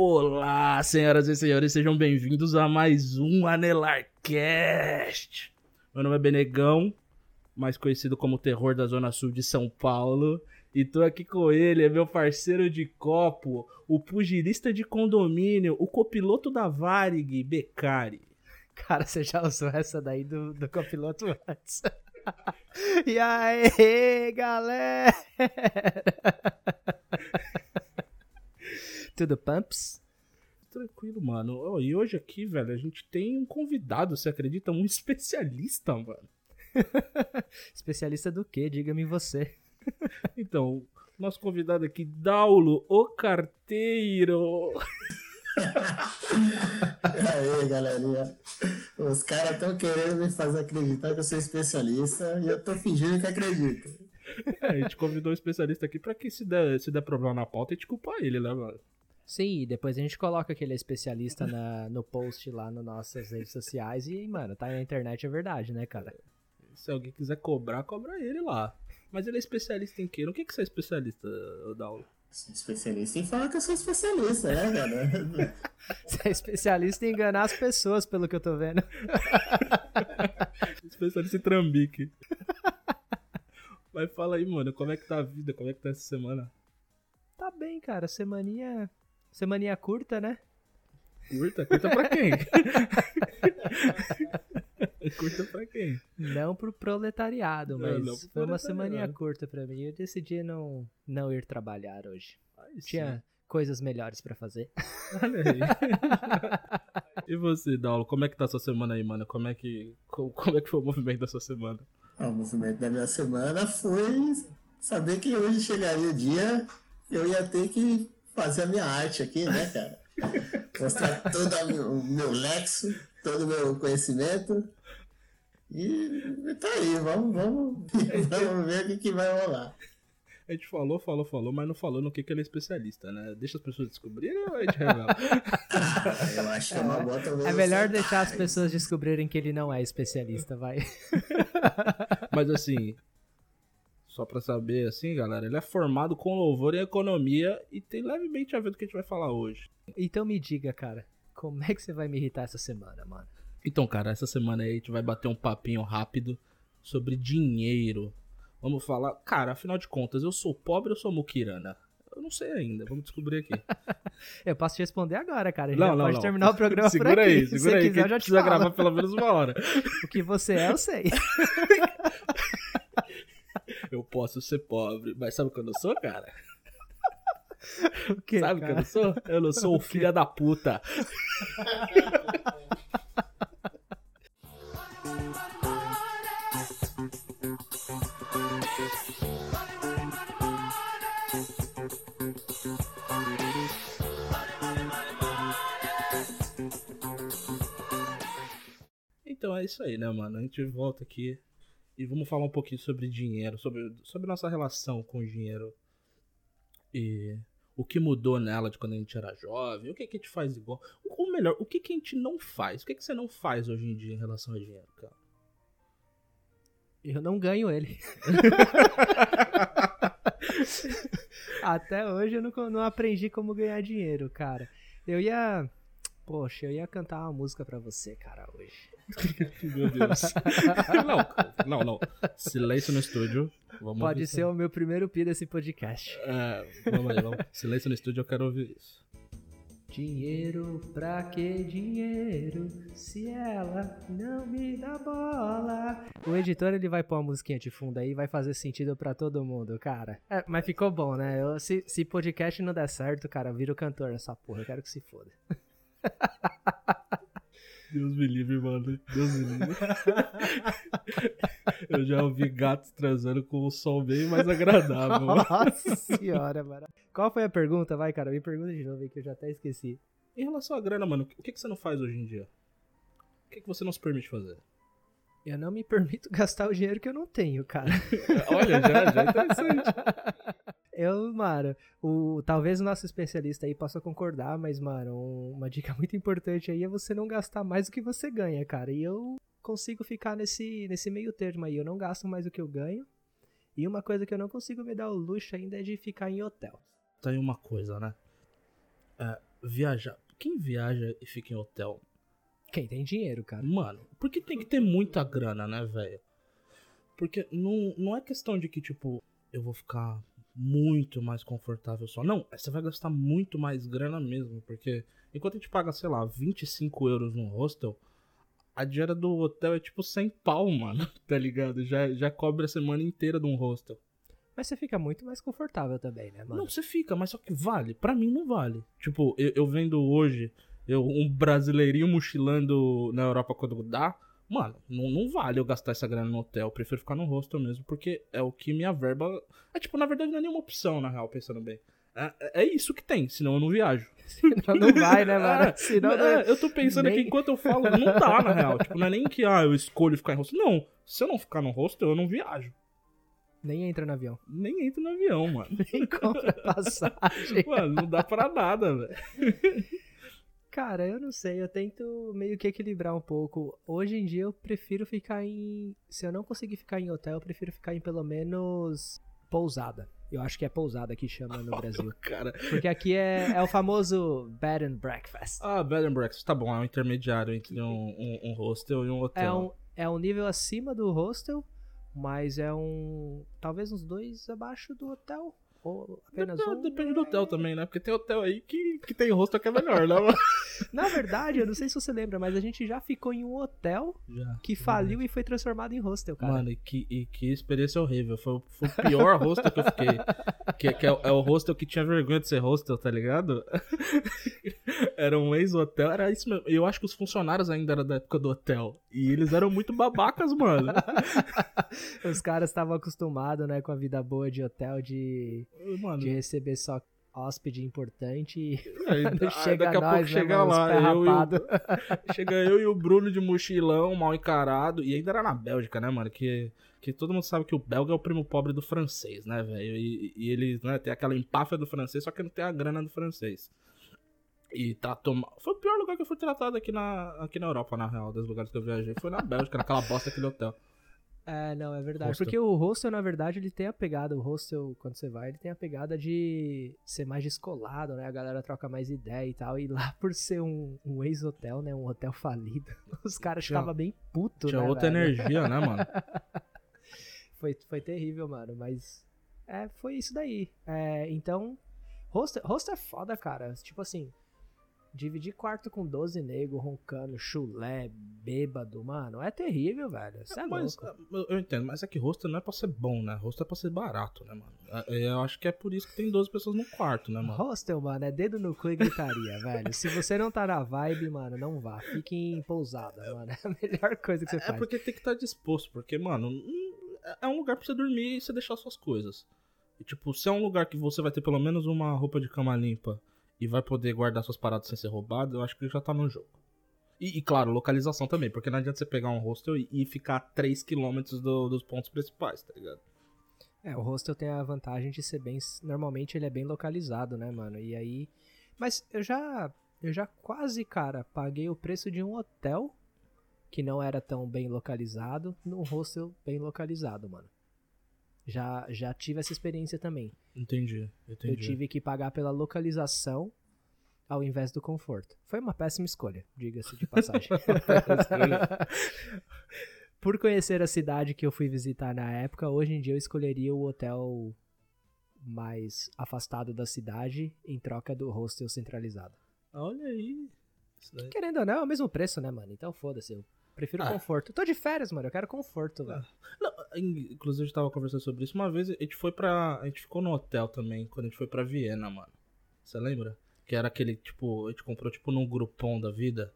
Olá, senhoras e senhores, sejam bem-vindos a mais um Anelarcast. Meu nome é Benegão, mais conhecido como Terror da Zona Sul de São Paulo. E tô aqui com ele, é meu parceiro de copo, o pugilista de condomínio, o copiloto da Varig, Becari. Cara, você já usou essa daí do, do copiloto antes. e aí, galera? Tudo pumps? Tranquilo, mano. Oh, e hoje aqui, velho, a gente tem um convidado, você acredita? Um especialista, mano. especialista do quê? Diga-me você. então, nosso convidado aqui, Daulo, o carteiro. e aí, galerinha? Os caras estão querendo me fazer acreditar que eu sou especialista e eu tô fingindo que acredito. É, a gente convidou um especialista aqui pra que se der, se der problema na pauta, a gente culpar ele, né, mano? Sim, depois a gente coloca aquele especialista na, no post lá nas nossas redes sociais e, mano, tá na internet é verdade, né, cara? Se alguém quiser cobrar, cobra ele lá. Mas ele é especialista em quê? No que, que você é especialista, Daulo? Sou especialista em falar que eu sou especialista, né, cara? Você é especialista em enganar as pessoas, pelo que eu tô vendo. especialista em trambique. Mas fala aí, mano, como é que tá a vida? Como é que tá essa semana? Tá bem, cara. Semaninha Semaninha curta, né? Curta? Curta pra quem? curta pra quem? Não pro proletariado, mas não, não foi uma semaninha curta pra mim. Eu decidi não, não ir trabalhar hoje. Ai, Tinha coisas melhores pra fazer. Olha aí. e você, Daulo, como é que tá a sua semana aí, mano? Como é que, como, como é que foi o movimento da sua semana? Ah, o movimento da minha semana foi saber que hoje chegaria o dia eu ia ter que fazer a minha arte aqui, né, cara? Mostrar todo o meu lexo, todo o meu conhecimento. E tá aí, vamos, vamos, vamos ver o que, que vai rolar. A gente falou, falou, falou, mas não falou no que, que ele é especialista, né? Deixa as pessoas descobrirem ou a gente revela? ah, eu acho que é uma boa talvez. É melhor deixar as pessoas descobrirem que ele não é especialista, vai. mas assim, só pra saber, assim, galera, ele é formado com louvor em economia e tem levemente a ver com o que a gente vai falar hoje. Então me diga, cara, como é que você vai me irritar essa semana, mano? Então, cara, essa semana aí a gente vai bater um papinho rápido sobre dinheiro. Vamos falar. Cara, afinal de contas, eu sou pobre ou sou muquirana? Eu não sei ainda, vamos descobrir aqui. eu posso te responder agora, cara. não, não, pode não. terminar o programa segura por aqui. Aí, segura aí, quiser, eu já te precisa gravar pelo menos uma hora. o que você é, eu sei. eu posso ser pobre, mas sabe o que eu não sou, cara? O que, sabe o que eu não sou? Eu não sou o, o filho da puta. Então é isso aí, né, mano? A gente volta aqui e vamos falar um pouquinho sobre dinheiro, sobre, sobre nossa relação com o dinheiro. E o que mudou nela de quando a gente era jovem, o que, que a gente faz igual. Ou melhor, o que, que a gente não faz? O que, que você não faz hoje em dia em relação ao dinheiro, cara? Eu não ganho ele. Até hoje eu não, não aprendi como ganhar dinheiro, cara. Eu ia. Poxa, eu ia cantar uma música pra você, cara, hoje. Meu Deus. não, não, não. Silêncio no estúdio. Vamos Pode ser o meu primeiro pi desse podcast. É, vamos aí, vamos. Silêncio no estúdio, eu quero ouvir isso. Dinheiro, pra que dinheiro? Se ela não me dá bola. O editor ele vai pôr uma musiquinha de fundo aí vai fazer sentido para todo mundo, cara. É, mas ficou bom, né? Eu, se, se podcast não der certo, cara, vira o cantor nessa porra. Eu quero que se foda. Deus me livre, mano. Deus me livre. Eu já ouvi gatos transando com um som bem mais agradável. Nossa senhora, mano. Qual foi a pergunta? Vai, cara, me pergunta de novo aí que eu já até esqueci. Em relação à grana, mano, o que, que você não faz hoje em dia? O que, que você não se permite fazer? Eu não me permito gastar o dinheiro que eu não tenho, cara. Olha, já, já é interessante. Eu, mano, o, talvez o nosso especialista aí possa concordar, mas, mano, uma dica muito importante aí é você não gastar mais do que você ganha, cara. E eu consigo ficar nesse, nesse meio termo aí. Eu não gasto mais do que eu ganho. E uma coisa que eu não consigo me dar o luxo ainda é de ficar em hotel. Tem uma coisa, né? É, viajar. Quem viaja e fica em hotel? Quem tem dinheiro, cara. Mano, porque tem que ter muita grana, né, velho? Porque não, não é questão de que, tipo, eu vou ficar muito mais confortável só. Não, você vai gastar muito mais grana mesmo. Porque enquanto a gente paga, sei lá, 25 euros no hostel, a diária do hotel é tipo 100 pau, mano. Tá ligado? Já, já cobre a semana inteira de um hostel. Mas você fica muito mais confortável também, né, mano? Não, você fica, mas só que vale. Pra mim não vale. Tipo, eu, eu vendo hoje, eu, um brasileirinho mochilando na Europa quando dá. Mano, não, não vale eu gastar essa grana no hotel. Eu prefiro ficar no hostel mesmo, porque é o que minha verba. É tipo, na verdade, não é nenhuma opção, na real, pensando bem. É, é isso que tem, senão eu não viajo. Senão não vai, né, mano? É, Senão não- é, eu tô pensando nem- aqui enquanto eu falo, não dá, na real. Tipo, não é nem que ah, eu escolho ficar em hostel. Não, se eu não ficar no hostel, eu não viajo. Nem entra no avião. Nem entro no avião, mano. Nem compra passagem. Mano, não dá pra nada, velho. Cara, eu não sei, eu tento meio que equilibrar um pouco. Hoje em dia eu prefiro ficar em. Se eu não conseguir ficar em hotel, eu prefiro ficar em pelo menos pousada. Eu acho que é pousada que chama no Brasil. Cara. Porque aqui é, é o famoso bed and breakfast. Ah, bed and breakfast, tá bom, é um intermediário entre um, um, um hostel e um hotel. É um, é um nível acima do hostel, mas é um. Talvez uns dois abaixo do hotel. Ou apenas Depende, um. depende do hotel também, né? Porque tem hotel aí que, que tem hostel que é melhor, né? Na verdade, eu não sei se você lembra, mas a gente já ficou em um hotel Já. que faliu e foi transformado em hostel, cara. Mano, e que, e que experiência horrível. Foi, o- foi o pior hostel que eu fiquei. Que, que é, o- é o hostel que tinha vergonha de ser hostel, tá ligado? Era um ex-hotel, era isso mesmo. Eu acho que os funcionários ainda eram da época do hotel. E eles eram muito babacas, mano. Os caras estavam acostumados, né, com a vida boa de hotel, de, Mano, de receber só hóspede importante e aí, quando aí chega daqui a nós, pouco né, chega mano, lá, eu e, o, chega eu e o Bruno de mochilão, mal encarado. E ainda era na Bélgica, né, mano? Que, que todo mundo sabe que o belga é o primo pobre do francês, né, velho? E, e ele né, tem aquela empáfia do francês, só que não tem a grana do francês. E tratou mal. Foi o pior lugar que eu fui tratado aqui na, aqui na Europa, na real, dos lugares que eu viajei. Foi na Bélgica, naquela bosta daquele hotel. É, não, é verdade. Hostel. Porque o hostel, na verdade, ele tem a pegada, o hostel, quando você vai, ele tem a pegada de ser mais descolado, né? A galera troca mais ideia e tal. E lá, por ser um, um ex-hotel, né? Um hotel falido, os caras ficavam bem putos, Tinha né, outra velho? energia, né, mano? Foi, foi terrível, mano, mas é, foi isso daí. É, então, hostel, hostel é foda, cara. Tipo assim, dividir quarto com 12 nego roncando, chulé, bêbado, mano, é terrível, velho. Isso é mas, louco. eu- entendo, mas é que hostel não é pra ser bom, né? Hostel é pra ser barato, né, mano? É- Eu acho que é por isso que tem 12 pessoas no quarto, né, mano? Hostel, mano, é dedo no cu e gritaria, velho. Se você não tá na vibe, mano, não vá. Fique em pousada, mano. É a melhor coisa que você É faz. porque tem que estar disposto, porque, mano, é um lugar pra você dormir e você deixar suas coisas. E, tipo, se é um lugar que você vai ter pelo menos uma roupa de cama limpa e vai poder guardar suas paradas sem ser roubado, eu acho que já tá no jogo. E, e, claro, localização também, porque não adianta você pegar um hostel e, e ficar a 3km do, dos pontos principais, tá ligado? É, o hostel tem a vantagem de ser bem. Normalmente ele é bem localizado, né, mano? E aí. Mas eu já. Eu já quase, cara, paguei o preço de um hotel que não era tão bem localizado num hostel bem localizado, mano. Já, já tive essa experiência também. Entendi, entendi. Eu tive que pagar pela localização ao invés do conforto. Foi uma péssima escolha, diga-se de passagem. Por conhecer a cidade que eu fui visitar na época, hoje em dia eu escolheria o hotel mais afastado da cidade em troca do hostel centralizado. Olha aí. Querendo ou não, é o mesmo preço, né, mano? Então foda-se, eu prefiro Ah. conforto. Eu tô de férias, mano, eu quero conforto, velho. In- inclusive, a gente tava conversando sobre isso. Uma vez a gente foi pra. A gente ficou no hotel também, quando a gente foi pra Viena, mano. Você lembra? Que era aquele, tipo, a gente comprou, tipo, num grupão da vida.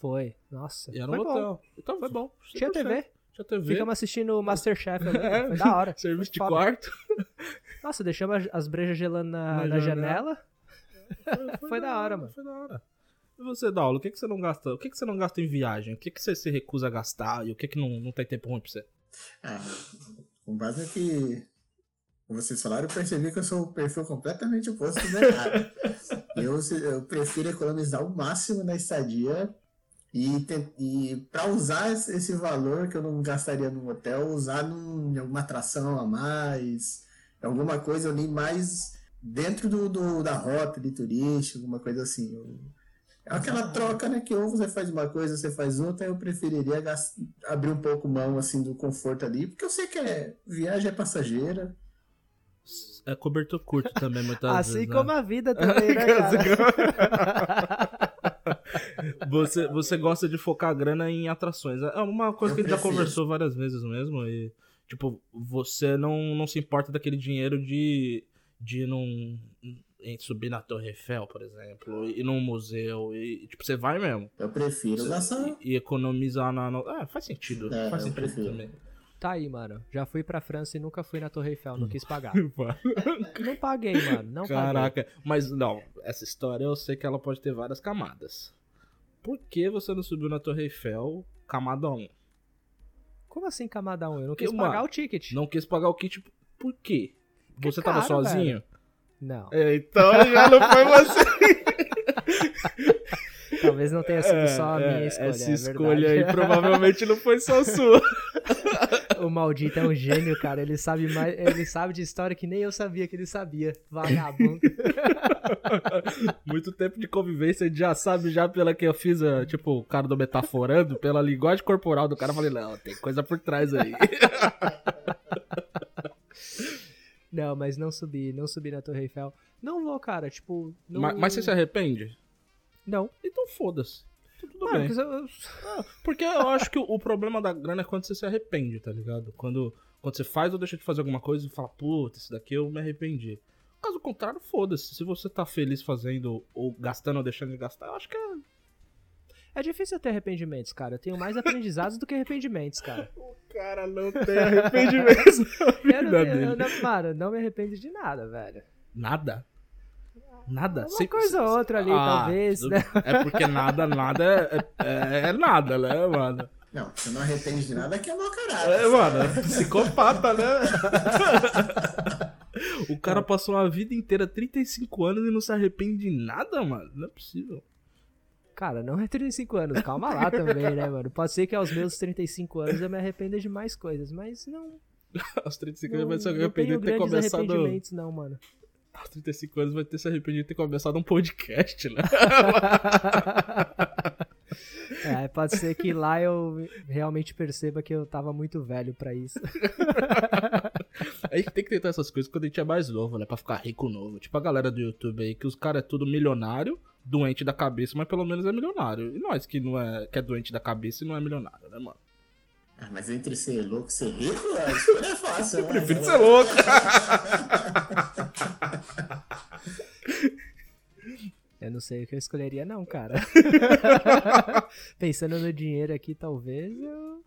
Foi. Nossa, E era foi um bom. hotel. Então, Foi bom. 100%. Tinha TV. Tinha TV. Ficamos assistindo o Masterchef ali. É. Foi da hora. Serviço de quarto. Nossa, deixamos as- as brejas gelando na, Na na janela. janela. Foi da hora, mano. Foi da hora. E você, Daulo, o que, que você não gasta? O que, que você não gasta em viagem? O que, que você se recusa a gastar? E o que, que não, não tem tempo ruim pra você? Ah, com base no que vocês falaram, eu percebi que eu sou o perfil completamente oposto do mercado. eu, eu prefiro economizar o máximo na estadia e, e para usar esse valor que eu não gastaria no hotel, usar num, em alguma atração a mais, alguma coisa ali mais dentro do, do, da rota de turística, alguma coisa assim. Eu, aquela troca, né? Que ou você faz uma coisa, você faz outra, eu preferiria gastar, abrir um pouco mão assim do conforto ali, porque eu sei que é, viagem é passageira. É cobertor curto também, muitas assim vezes. como né? a vida também, né, cara? você, você gosta de focar grana em atrações. É uma coisa Eu que a gente já conversou várias vezes mesmo. E, tipo, você não, não se importa daquele dinheiro de, de ir num. Em subir na Torre Eiffel, por exemplo, ir num museu. E, tipo, você vai mesmo. Eu prefiro gastar. E, e economizar na. no- Ah, faz sentido. É, faz eu sentido prefiro. também. Tá aí, mano. Já fui pra França e nunca fui na Torre Eiffel, não quis pagar. Não paguei, mano. Não paguei. Caraca, mas não, essa história eu sei que ela pode ter várias camadas. Por que você não subiu na Torre Eiffel, camada 1? Como assim camada 1? Eu não quis mano, pagar o ticket. Não quis pagar o kit, por quê? Que Você tava caro, sozinho? Não. É, então já não foi você. Talvez não tenha sido só a É, minha é, escolha. Essa é escolha aí provavelmente não foi só sua. O maldito é um gênio, cara. Ele sabe mais, ele sabe de história que nem eu sabia que ele sabia. Vagabundo. Muito tempo de convivência, a gente já sabe já pela que eu fiz, eh, tipo, o cara do metaforando, pela linguagem corporal do cara, eu falei, não, tem coisa por trás aí. Não, mas não subi, não subi na Torre Eiffel. Não vou, cara, tipo. Não... mas, mas você se arrepende? Não. Então foda-se. Tá Tudo Mano, bem. porque eu- Ah, Porque eu acho que o, o problema da grana é quando você se arrepende, tá ligado? Quando, quando você faz ou deixa de fazer alguma coisa e fala, puta, isso daqui eu me arrependi. Caso contrário, foda-se. Se você tá feliz fazendo ou gastando ou deixando de gastar, eu acho que é. É difícil eu ter arrependimentos, cara. Eu tenho mais aprendizados do que arrependimentos, cara. O cara não tem arrependimento na Eu não, vida tenho, eu dele. não, mano, não me arrependo de nada, velho. Nada? Nada? Uma Sem- coisa ou outra ali, Ah, talvez, né? É porque nada, nada é, é, é nada, né, mano? Não, você não arrepende de nada que é mau caráter. É, mano, é psicopata, né? o cara passou uma vida inteira, 35 anos, e não se arrepende de nada, mano. Não é possível. Cara, não é 35 anos, calma lá também, né, mano? Pode ser que aos meus 35 anos eu me arrependa de mais coisas, mas não. Aos 35 Não, anos vai se arrepender de ter começado. arrependimentos, não, mano. Aos 35 anos vai ter se arrependido de ter começado um podcast, né? É, pode ser que lá eu realmente perceba que eu tava muito velho pra isso. A gente tem que tentar essas coisas quando a gente é mais novo, né? Pra ficar rico novo. Tipo a galera do YouTube aí, que os caras é tudo milionário, doente da cabeça, mas pelo menos é milionário. E nós que não é, que é doente da cabeça e não é milionário, né, mano? Ah, mas entre ser louco e ser rico, a escolha é fácil. Eu Prefiro ser louco. Eu não sei o que eu escolheria, não, cara. Pensando no dinheiro aqui, talvez eu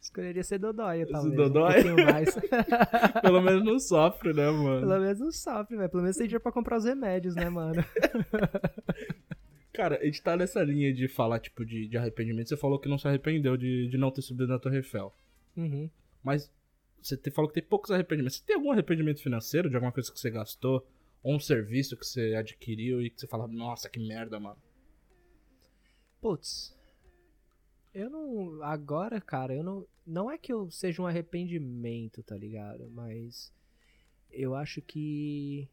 escolheria ser Dodóia, talvez. Dodóia? Um mais. Pelo menos não sofre, né, mano? Pelo menos não sofre, velho. Pelo menos tem dinheiro pra comprar os remédios, né, mano? Cara, a gente tá nessa linha de falar, tipo, de, de arrependimento. Você falou que não se arrependeu de, de não ter subido na Torre Eiffel. Uhum. Mas você te- falou que tem poucos arrependimentos. Você tem algum arrependimento financeiro de alguma coisa que você gastou? Ou um serviço que você adquiriu e que você fala, nossa, que merda, mano. Putz. Eu não. Agora, cara, eu não. Não é que eu seja um arrependimento, tá ligado? Mas. Eu acho que.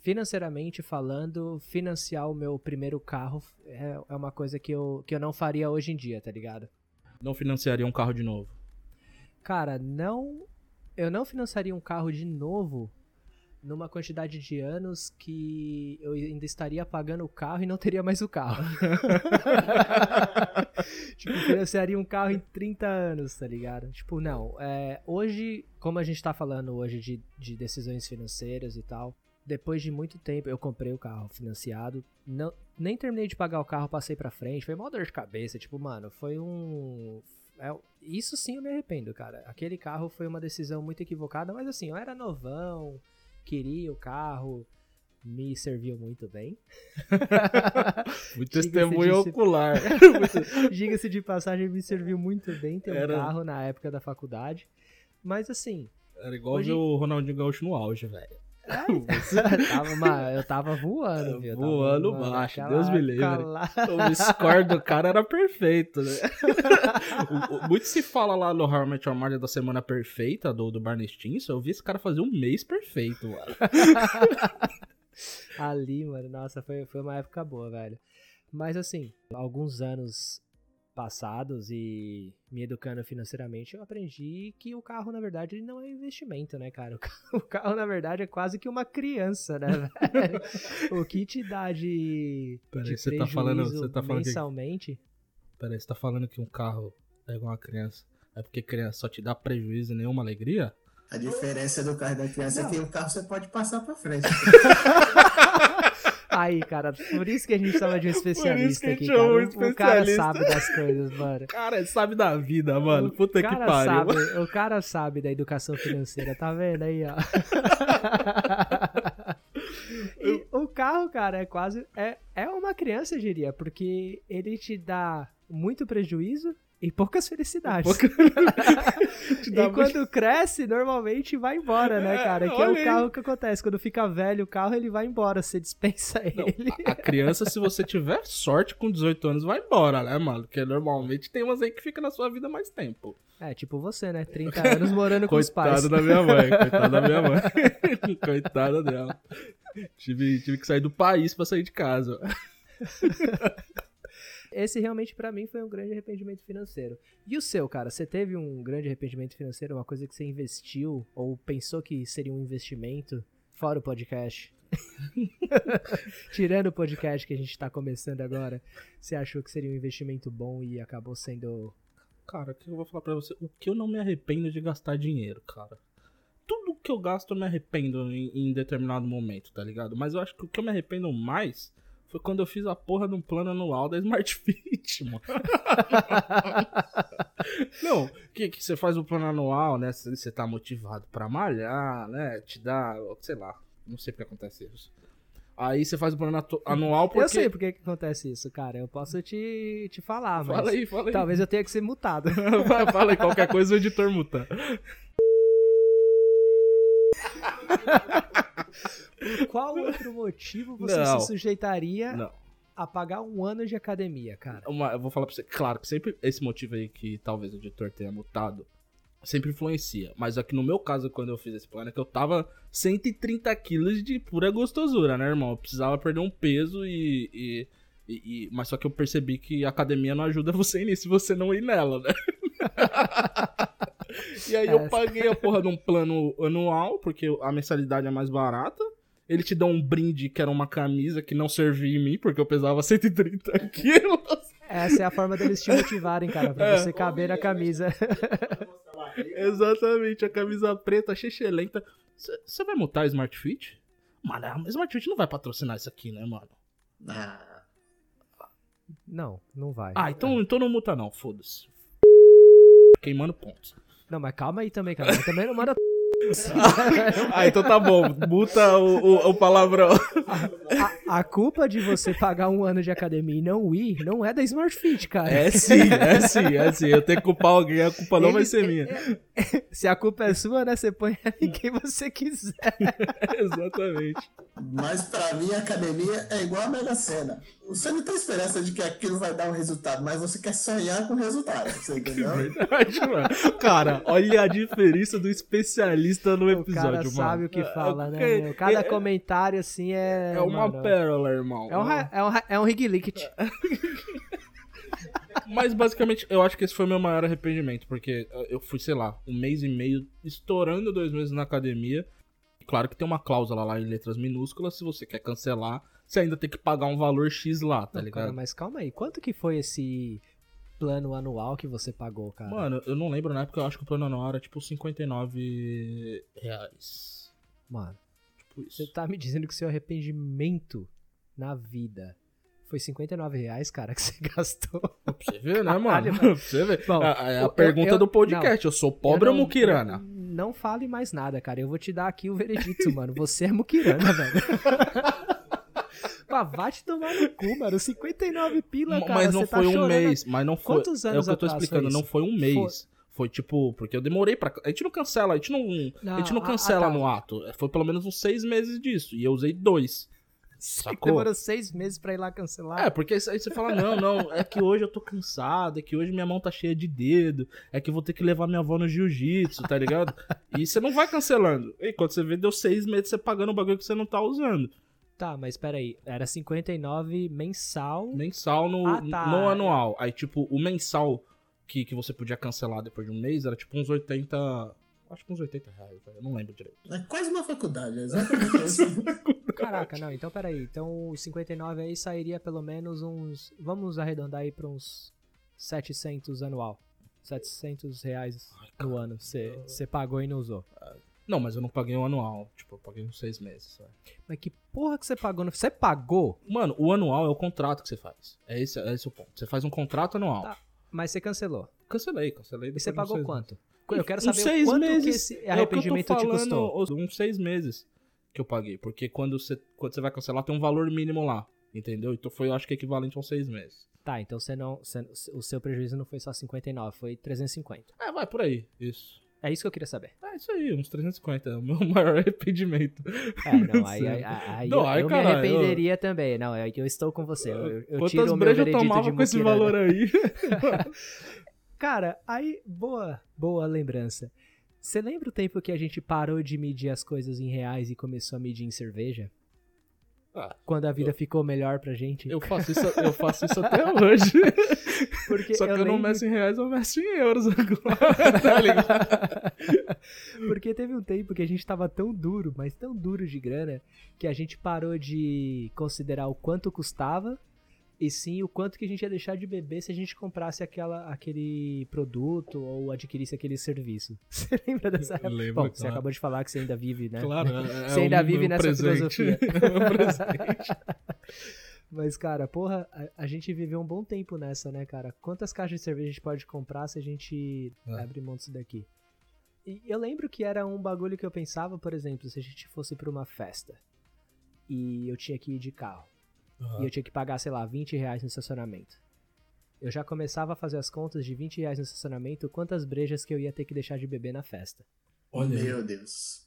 Financeiramente falando, financiar o meu primeiro carro é, é uma coisa que eu, que eu não faria hoje em dia, tá ligado? Não financiaria um carro de novo. Cara, não. Eu não financiaria um carro de novo numa quantidade de anos que eu ainda estaria pagando o carro e não teria mais o carro. tipo, financiaria um carro em 30 anos, tá ligado? Tipo, não. É, hoje, como a gente tá falando hoje de, de decisões financeiras e tal, depois de muito tempo eu comprei o carro financiado. Não, nem terminei de pagar o carro, passei pra frente. Foi mó dor de cabeça. Tipo, mano, foi um. é, isso sim eu me arrependo, cara. Aquele carro foi uma decisão muito equivocada, mas assim, eu era novão, queria o carro, me serviu muito bem. Muito testemunho ocular. Diga-se de passagem, me serviu muito bem ter um Era- carro na época da faculdade. Mas assim, Era igual Hoje- ver o Ronaldinho Gaúcho no auge, velho. tava, mano, eu tava voando, viu? Eu Voando voando baixo, Deus me livre. O score do cara era perfeito, né? O- o- Muito se fala lá no How I Met Your Mother da semana perfeita, do, do Barney Stinson. Eu vi esse cara fazer um mês perfeito, mano. Ali, mano, nossa, foi, foi uma época boa, velho. Mas assim, alguns anos passados e me educando financeiramente, eu aprendi que o carro, na verdade, ele não é investimento, né, cara? O carro, o carro, na verdade, é quase que uma criança, né, velho? O que te dá de, Peraí, de você tá falando- prejuízo você tá falando que- mensalmente... Peraí, você tá falando que um carro é igual uma criança? É porque criança só te dá prejuízo e nenhuma alegria? A diferença do carro da criança é que o carro você pode passar pra frente. Aí, cara, por isso que a gente chama de um especialista aqui, cara. um O- O cara especialista. sabe das coisas, mano. Cara, ele sabe da vida, mano. O Puta que cara pariu. Sabe, o cara sabe da educação financeira, tá vendo aí, ó? E o carro, cara, é quase. É, é uma criança, eu diria, porque ele te dá muito prejuízo e poucas felicidades. Pouca- Te dá E quando cresce, normalmente vai embora, né, É, cara? Que é o aí. carro que acontece. Quando fica velho o carro, ele vai embora. Você dispensa ele. A criança, se você tiver sorte com 18 anos, vai embora, né, mano? Porque normalmente tem umas aí que fica na sua vida mais tempo. É, tipo você, né? 30 anos morando com os pais. Coitado da minha mãe, coitado da minha mãe. Coitada dela. Tive, tive que sair do país pra sair de casa. Esse realmente pra mim foi um grande arrependimento financeiro. E o seu, cara? Você teve um grande arrependimento financeiro? Uma coisa que você investiu ou pensou que seria um investimento? Fora o podcast. Tirando o podcast que a gente tá começando agora, você achou que seria um investimento bom e acabou sendo. Cara, o que eu vou falar pra você? O que eu não me arrependo de gastar dinheiro, cara? Tudo que eu gasto eu me arrependo em, em determinado momento, tá ligado? Mas eu acho que o que eu me arrependo mais foi quando eu fiz a porra de um plano anual da Smart Fit, mano. Não, que, que você faz o plano anual, né? Você tá motivado pra malhar, né? Te dá, sei lá, não sei porque acontece isso. Aí você faz o plano anual porque... Eu sei por que acontece isso, cara. Eu posso te, te falar, mas. Fala aí, fala aí. Talvez eu tenha que ser mutado. fala aí, qualquer coisa o editor muta. Por qual outro motivo você Não. se sujeitaria Não. a pagar um ano de academia, cara? Uma- eu vou falar pra você, claro que sempre esse motivo aí que talvez o editor tenha mutado, sempre influencia. Mas aqui no meu caso, quando eu fiz esse plano, é que eu tava 130 quilos de pura gostosura, né, irmão? Eu precisava perder um peso e. e- e- e- mas só que eu percebi que a academia não ajuda você nisso se você não ir nela, né? e aí eu paguei a porra de um plano anual, porque a mensalidade é mais barata. Ele te dá um brinde que era uma camisa que não servia em mim, porque eu pesava 130 quilos. Essa é a forma deles te motivarem, cara, pra É. você caber na camisa. Exatamente, a camisa preta, xixelenta. Você vai mutar a Smart Fit? Mano, a Smart Fit não vai patrocinar isso aqui, né, mano? Ah, Não, não vai. Ah, então, então não muta não, foda-se. Queimando pontos. Não, mas calma aí também, cara. Também não manda. Ah, então tá bom, muta o, o, o palavrão. A, culpa de você pagar um ano de academia e não ir não é da Smart Fit, cara. É sim, é sim, é sim. Eu tenho que culpar alguém, a culpa não Ele- vai ser minha. Se a culpa é sua, né? Você põe em quem você quiser. Exatamente. mas pra mim a academia é igual a Mega Sena. Você não tem esperança de que aquilo vai dar um resultado, mas você quer sonhar com o resultado. Você entendeu? Verdade, mano. Cara, olha a diferença do especialista no O episódio, cara mano. sabe o que fala, É, né? Cada é- comentário, assim, é. É uma mano, pérola, irmão. É um, ra- é um, ra- é um rig licked. Mas basicamente, eu acho que esse foi meu maior arrependimento, porque uh, eu fui, sei lá, um mês e meio, estourando dois meses na academia. Claro que tem uma cláusula lá em letras minúsculas, se você quer cancelar, você ainda tem que pagar um valor X lá, tá Não, ligado? cara, mas calma aí. Quanto que foi esse plano anual que você pagou, cara? Mano, eu não lembro na época, eu acho que o plano anual era tipo 59 reais. Mano, Tipo você isso. tá me dizendo que seu arrependimento na vida foi 59 reais, cara, que você gastou? Pra você ver, né, mano? Pra você ver. Bom, a, a eu- pergunta eu- do podcast, eu, sou pobre Eu ou não- muquirana? Não fale mais nada, cara. Eu vou te dar aqui o veredito, mano. Você é muquirana, velho. Ah, vai te tomar no cu, mano. 59 pila, cara. mas não tá foi um chorando. mês, mas não foi. Quantos é o anos que eu tô explicando, não isso? foi um mês. Foi tipo, porque eu demorei pra. A gente não cancela, a gente não, Não, a gente não cancela ah, tá. no ato. Foi pelo menos uns seis meses disso. E eu usei dois. Sacou? Demorou seis meses pra ir lá cancelar. É, porque aí você fala, não, não, é que hoje eu tô cansado, é que hoje minha mão tá cheia de dedo, é que eu vou ter que levar minha avó no jiu-jitsu, tá ligado? E você não vai cancelando. E quando você vê, deu seis meses você pagando o bagulho que você não tá usando. Tá, mas peraí. Era 59 mensal. Mensal no, Ah, tá. no anual. Aí, tipo, o mensal que, que você podia cancelar depois de um mês era tipo uns 80. Acho que uns 80 reais, eu não lembro direito. É quase uma faculdade, é exatamente. Caraca, não, então peraí. Então os 59 aí sairia pelo menos uns. Vamos arredondar aí pra uns 700 anual. 700 reais no ano. Você pagou e não usou. Não, mas eu não paguei o anual. Tipo, eu paguei uns seis meses. só. Mas que porra que você pagou? Você pagou, Mano, o anual é o contrato que você faz. É esse, é esse o ponto. Você faz um contrato anual. Tá. Mas você cancelou. Cancelei, cancelei. E você uns pagou quanto? meses. Eu quero Uns saber o seis quanto meses. que esse É o que eu tô arrependimento te falando, custou. Uns seis meses que eu paguei. Porque quando você, quando você vai cancelar, tem um valor mínimo lá. Entendeu? Então foi, eu acho que equivalente a uns seis meses. Tá, então você não. você- o seu prejuízo não foi só 59, foi 350. É, vai por aí. Isso. É isso que eu queria saber. É isso aí, uns 350. É o meu maior arrependimento. É, não, aí, aí, aí Não, eu, aí, eu me arrependeria também. Não, é que eu estou com você. Eu, eu Quantas tiro o meu brejas eu tomava de com esse valor aí? Cara, aí, boa, boa lembrança. Você lembra o tempo que a gente parou de medir as coisas em reais e começou a medir em cerveja? Ah, Quando a vida ficou melhor pra gente? eu faço isso, eu faço isso até hoje. Porque Só que eu, não lembro- meço em reais, eu meço em euros agora. tá ligado? Porque teve um tempo que a gente tava tão duro, mas tão duro de grana, que a gente parou de considerar o quanto custava e sim o quanto que a gente ia deixar de beber se a gente comprasse aquela, aquele produto ou adquirisse aquele serviço. Você lembra dessa época? Lembro, Bom, você claro. acabou de falar que você ainda vive, né? Claro, é, Você é ainda um- vive um nessa presente. filosofia. É um presente. Mas, cara, porra, a, a gente viveu um bom tempo nessa, né, cara? Quantas caixas de cerveja a gente pode comprar se a gente É. abre mão disso daqui? E eu lembro que era um bagulho que eu pensava, por exemplo, se a gente fosse pra uma festa e eu tinha que ir de carro e eu tinha que pagar, sei lá, 20 reais no estacionamento. Eu já começava a fazer as contas de 20 reais no estacionamento, quantas brejas que eu ia ter que deixar de beber na festa. Olha. Meu Deus.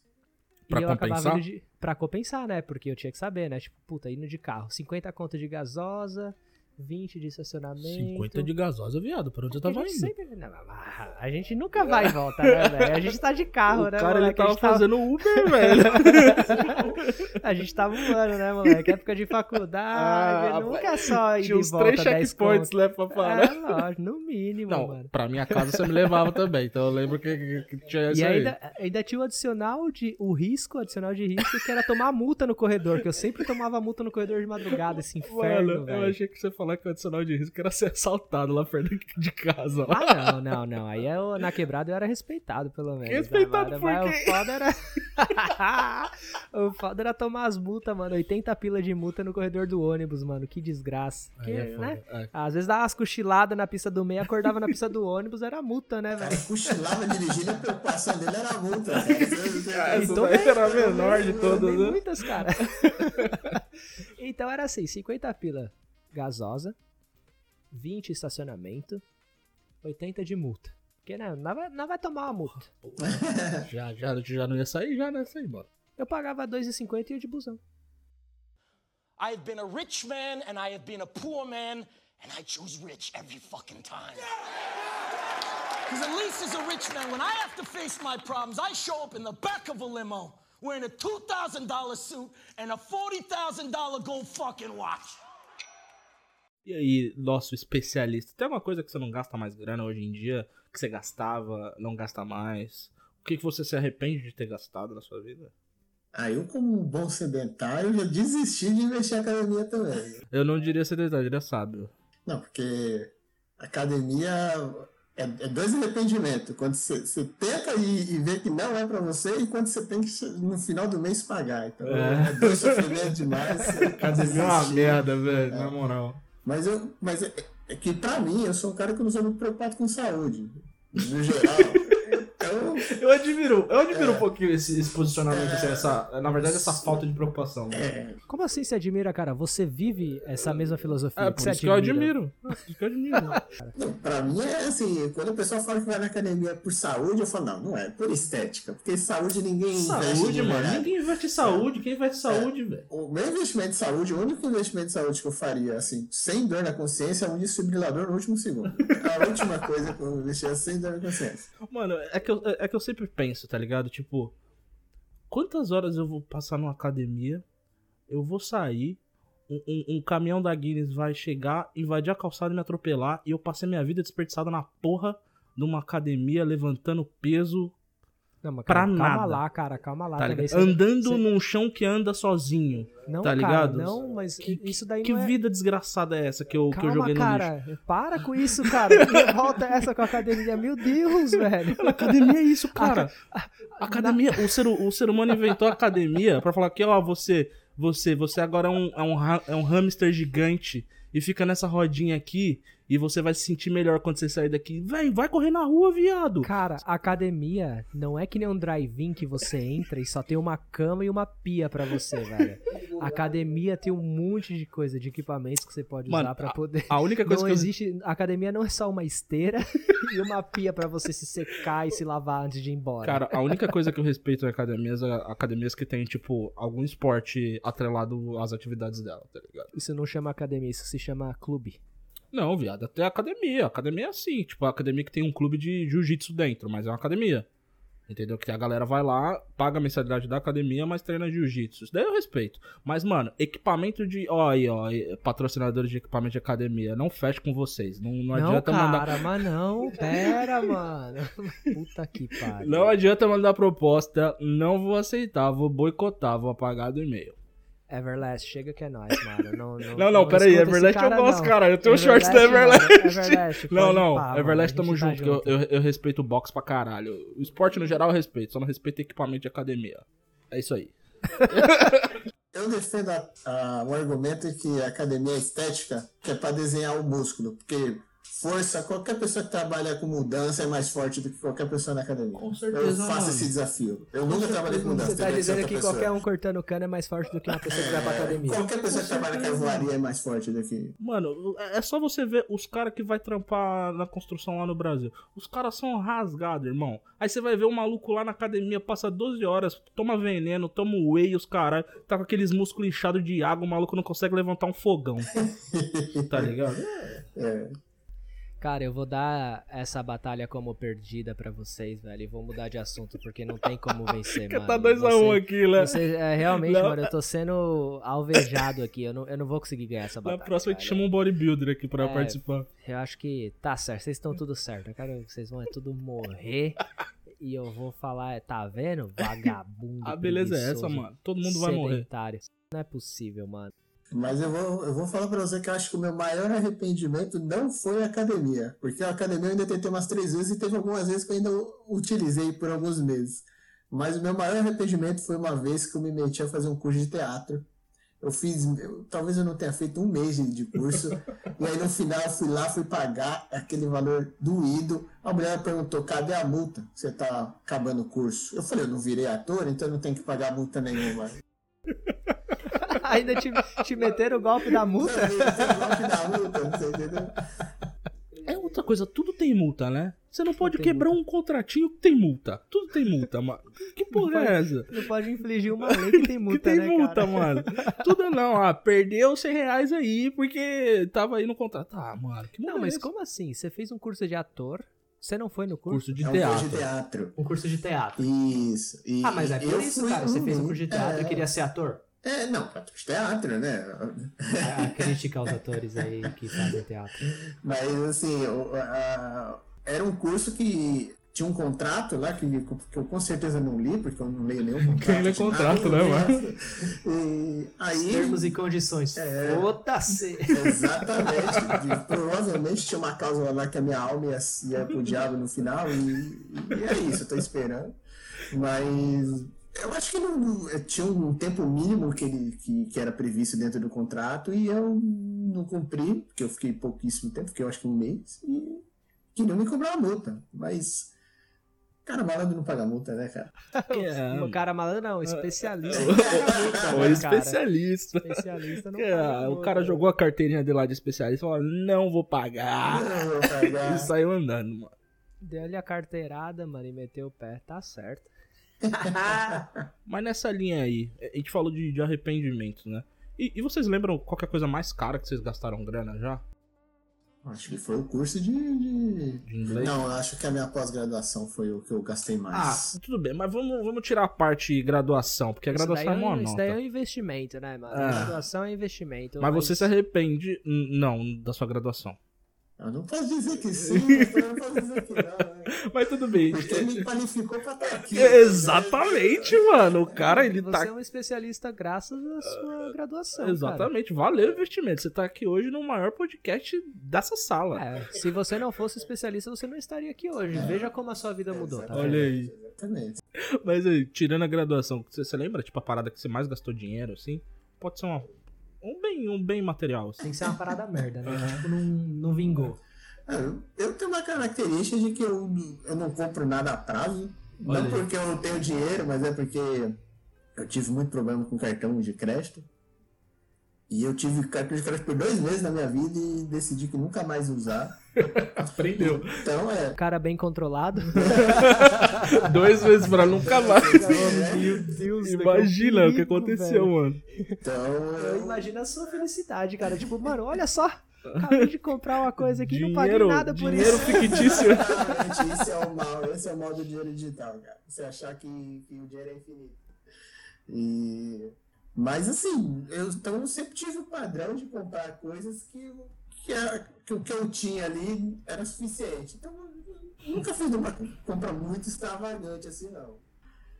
Pra e eu acabava compensar? indo de, pra compensar, né? Porque eu tinha que saber, né? Tipo, puta, indo de carro. 50 conto de gasosa, 20 de estacionamento. 50 de gasosa, viado. Pra onde você tava a indo? sempre- não, a gente nunca vai e volta, né, velho? A gente tá de carro, o né, cara, ele moleque? A tava tava- fazendo Uber, velho. A gente tava voando, né, moleque? Época de faculdade, Ah, nunca é só ir Tinha uns volta três 10 checkpoints, conto. né, pra parar. É, lógico, no mínimo, Não, mano. pra minha casa você me levava também, então eu lembro que, que- tinha isso E aí. ainda, ainda tinha o adicional de. O risco, adicional de risco, que era tomar multa no corredor, que eu sempre tomava multa no corredor de madrugada, esse inferno, Mano, eu velho. achei que você ia falar que o adicional de risco era ser assaltado lá perto de casa. Lá. Ah, não, não, não. Aí eu, na quebrada eu era respeitado, pelo menos. Respeitado Mas- por mas quê? O foda era. o foda era tomar as multas, mano. 80 pila de multa no corredor do ônibus, mano. Que desgraça. Aí Que, é foda. né? É. Às vezes dava umas cochiladas na pista do meio, acordava na pista do ônibus, era multa, né, velho? cochilava dirigindo, a preocupação dele era multa. essa Então, daí era a né, menor de Tem todas, né? muitas, cara. então era assim, 50 pila gasosa, 20 estacionamento, 80 de multa. Porque, né, não vai, não vai tomar uma multa. Já, já, já não ia sair, já, né? Sair, mano. Eu pagava 2,50 e ia de busão. I have been a rich man and I have been a poor man, and I choose rich every fucking time. Because at least as a rich man, when I have to face my problems, I show up in the back of a limo wearing a $2,000 suit and a $40,000 gold fucking watch. E aí, nosso especialista, tem alguma coisa que você não gasta mais grana hoje em dia? Que você gastava, não gasta mais? O que, que você se arrepende de ter gastado na sua vida? Ah, eu como um bom sedentário já desisti de investir em academia também. Eu não diria sedentário, eu diria sábio. Não, porque academia é, é dois arrependimentos. Quando você, tenta e, e vê que não é pra você, e quando você tem que no final do mês pagar. Então É. é, dois sofrimentos demais. Academia é uma merda, velho, na moral. Mas, eu, mas é, é que pra mim, eu sou um cara que não sou muito preocupado com saúde, no geral. Eu admiro, eu admiro um pouquinho esse, esse posicionamento, assim, essa, na verdade, essa falta de preocupação. É, Como assim você admira, cara? Você vive essa mesma filosofia É, que por você isso que eu admira. admiro. É, que eu admiro. Não, pra mim é assim, quando o pessoal fala que vai na academia por saúde, eu falo, não, não é, por estética, porque saúde ninguém investe saúde, de mano. Ninguém investe em saúde. Quem investe em saúde, velho? O meu investimento de saúde, o único investimento de saúde que eu faria, assim, sem dor na consciência, é um desfibrilador no último segundo. A última coisa que eu investia sem dor na consciência. Mano, é que, eu, é que eu sempre penso, tá ligado? Tipo, quantas horas eu vou passar numa academia, eu vou sair, um, um- um caminhão da Guinness vai chegar, invadir a calçada e me atropelar, e eu passei minha vida desperdiçada na porra de uma academia, levantando peso, Não, mas Pra cara, calma nada. lá, cara, calma lá tá Andando você- num chão que anda sozinho. Não, tá cara, ligado? não, mas Que- isso daí Que não é... vida desgraçada é essa que eu, que eu Calma, joguei no lixo? cara, para com isso, cara. Que volta essa com a academia, meu Deus, velho. Academia é isso, cara. Academia, o ser, o ser humano inventou a academia pra falar que, ó, você, você, você agora é um, é um, é um hamster gigante e fica nessa rodinha aqui e você vai se sentir melhor quando você sair daqui. Vem, vai correr na rua, viado. Cara, academia não é que nem um drive-in que você entra e só tem uma cama e uma pia pra você, velho. A academia tem um monte de coisa, de equipamentos que você pode Mano, usar pra poder. A única coisa Não que eu... existe. A academia não é só uma esteira e uma pia pra você se secar e se lavar antes de ir embora. Cara, a única coisa que eu respeito em academias é academias que tem, tipo, algum esporte atrelado às atividades dela, tá ligado? Isso não chama academia, isso se chama clube. Não, viado, até academia. Academia é assim, tipo, a academia que tem um clube de jiu-jitsu dentro, mas é uma academia. Entendeu? Que a galera vai lá, paga a mensalidade da academia, mas treina jiu-jitsu. Isso daí eu respeito. Mas, mano, equipamento de. Ó, aí, ó, patrocinadores de equipamento de academia, não feche com vocês. Não, não, Não, adianta cara, mandar. mas não, pera, mano. Puta que pariu. Não adianta mandar proposta, não vou aceitar, vou boicotar, vou apagar do e-mail. Everlast, chega que é nóis, mano. Não, não, Não, não, peraí, Everlast eu cara, gosto, não. cara. Eu tenho shorts da mano, Everlast. Everlast, Não, não, pá, mano, Everlast a tamo tá junto, que eu, eu, eu respeito o boxe pra caralho. O esporte no geral eu respeito, só não respeito equipamento de academia. É isso aí. Eu defendo a- a- o argumento de que a academia é estética, que é pra desenhar o músculo, porque força, qualquer pessoa que trabalha com mudança é mais forte do que qualquer pessoa na academia. Com certeza, Eu faço mano. esse desafio. Eu nunca trabalhei com mudança. Você tá ser dizendo que pessoa. qualquer um cortando cana é mais forte do que uma pessoa que vai pra academia. Qualquer pessoa que trabalha com voaria é mais forte do que. Mano, é só você ver os caras que vai trampar na construção lá no Brasil. Os caras são rasgados, irmão. Aí você vai ver um maluco lá na academia, passa 12 horas, toma veneno, toma whey, os caras, tá com aqueles músculos inchados de água, o maluco não consegue levantar um fogão. tá ligado? É. Cara, eu vou dar essa batalha como perdida pra vocês, velho. E vou mudar de assunto, porque não tem como vencer, Que mano. tá 2x1 Você- aqui, né? Você, é, realmente, Não. mano, eu tô sendo alvejado aqui. Eu não, eu não vou conseguir ganhar essa Na batalha. próxima a gente velho. chama um bodybuilder aqui pra É, participar. Eu acho que tá certo, vocês estão tudo certo. Eu quero que vocês vão é tudo morrer. e eu vou falar, é, tá vendo? Vagabundo. A beleza é essa, mano. Todo mundo vai morrer. Não é possível, mano. Mas eu vou, eu vou falar pra você que eu acho que o meu maior arrependimento não foi a academia. Porque a academia eu ainda tentei umas três vezes e teve algumas vezes que eu ainda utilizei por alguns meses. Mas o meu maior arrependimento foi uma vez que eu me meti a fazer um curso de teatro. Eu fiz, eu- talvez eu não tenha feito um mês de curso. e aí no final eu fui lá, fui pagar aquele valor doído. A mulher perguntou: cadê a multa? Você tá acabando o curso. Eu falei: eu não virei ator, então eu não tenho que pagar multa nenhuma. Ainda te, te meteram o golpe da multa? Não, tenho golpe da multa, você entendeu? É outra coisa, tudo tem multa, né? Você não pode quebrar um contratinho que tem multa. Tudo tem multa, mano. Que porra é essa? Não pode infligir uma lei que tem multa, que tem né, multa, cara? mano. Tudo não, ah, perdeu 100 reais aí porque tava aí no contrato. Ah, mano, que Não, multa mas é essa? como assim? Você fez um curso de ator? Você não foi no curso? Curso de É um curso teatro. de teatro. Um curso de teatro. Isso. E Ah, mas é por isso, fui cara. Você fez um um- curso de teatro e é, queria ser ator? É, não, de teatro, né? A crítica aos atores aí que fazem teatro. Mas assim, o- a- era um curso que tinha um contrato lá que, que eu com certeza não li, porque eu não leio nenhum contrato. Quem lê contrato, né, mano? E aí. Termos e condições. É. Foda-se. Exatamente. Provavelmente tinha uma cláusula lá que a minha alma ia, ia pro diabo no final. E, e é isso, eu tô esperando. Mas acho que não, não- tinha um tempo mínimo que, ele, que, que era previsto dentro do contrato e eu não cumpri, porque eu fiquei pouquíssimo tempo, fiquei eu acho que um mês, e queriam me cobrar uma multa. Mas Cara, malandro não paga multa, né, cara? É, O cara malandro não, especialista. o Cara, especialista. Especialista não É, paga o cara jogou a carteirinha dele lá de especialista e falou: não vou pagar. Não vou pagar. E saiu andando, mano. Deu-lhe a carteirada, mano, e meteu o pé. Tá certo. Mas nessa linha aí, a gente falou de, de arrependimentos, né? E, e vocês lembram qualquer coisa mais cara que vocês gastaram grana já? Acho que foi o curso de. de- De inglês? Não, eu acho que a minha pós-graduação foi o que eu gastei Ah, mais. tudo bem, mas vamos, vamos tirar a parte graduação, porque a Isso graduação é daí uma Isso daí é um investimento, né, mano? É. Graduação é investimento. Mas você se arrepende, não, da sua graduação. Eu não posso dizer que sim, mas eu não posso dizer que não, né? Mas tudo bem. Porque me qualificou pra estar aqui. Exatamente, mano. O cara, ele Você tá é um especialista graças à sua graduação. Exatamente, valeu o investimento. Você tá aqui hoje no maior podcast dessa sala. Cara. É, se você não fosse especialista, você não estaria aqui hoje. Veja como a sua vida mudou, tá? Olha aí. Exatamente. Mas aí, tirando a graduação, você, você lembra, tipo, a parada que você mais gastou dinheiro, assim? Pode ser uma, um, bem, um bem material, assim. Tem que ser uma parada merda, né? Tipo, não, não vingou. Ah, Eu, eu tenho uma característica de que eu, eu não compro nada a prazo. Olha não aí. porque eu não tenho dinheiro, mas é porque eu tive muito problema com cartão de crédito. E eu tive cartão de crédito por dois meses na minha vida e decidi que nunca mais usar. Aprendeu. Então é. Cara bem controlado. Dois vezes pra nunca mais. Meu Deus, Imagina o que aconteceu, mano. Então Eu eu, imagino a sua felicidade, cara. Tipo, mano, olha só. Acabei de comprar uma coisa aqui e não paguei Dinheiro, nada por dinheiro isso. fictício. Exatamente, esse é o mal, esse é o mal do dinheiro digital, cara. Você achar que, que o dinheiro é infinito. E... Mas assim, eu, então eu sempre tive o padrão de comprar coisas que, que, era- que o que eu tinha ali era suficiente. Então eu nunca fiz uma compra muito extravagante assim, não.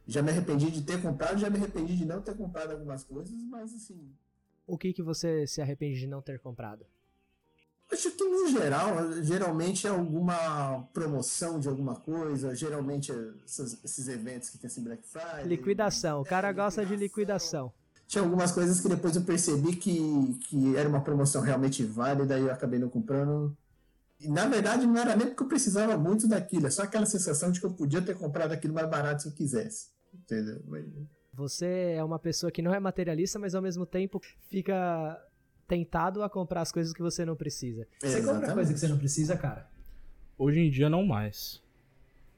Já me arrependi de ter comprado, já me arrependi de não ter comprado algumas coisas, mas assim, O que que você se arrepende de não ter comprado? Acho que no geral, geralmente é alguma promoção de alguma coisa, geralmente é essas- esses eventos que tem assim Black Friday. Liquidação. O cara gosta de liquidação. Tinha algumas coisas que depois eu percebi que, que era uma promoção realmente válida e eu acabei não comprando. E na verdade não era nem porque eu precisava muito daquilo, é só aquela sensação de que eu podia ter comprado aquilo mais barato se eu quisesse. Entendeu? Mas- Você é uma pessoa que não é materialista, mas ao mesmo tempo fica tentado a comprar as coisas que você não precisa. Você compra Exatamente. coisa que você não precisa, cara. Hoje em dia, não mais.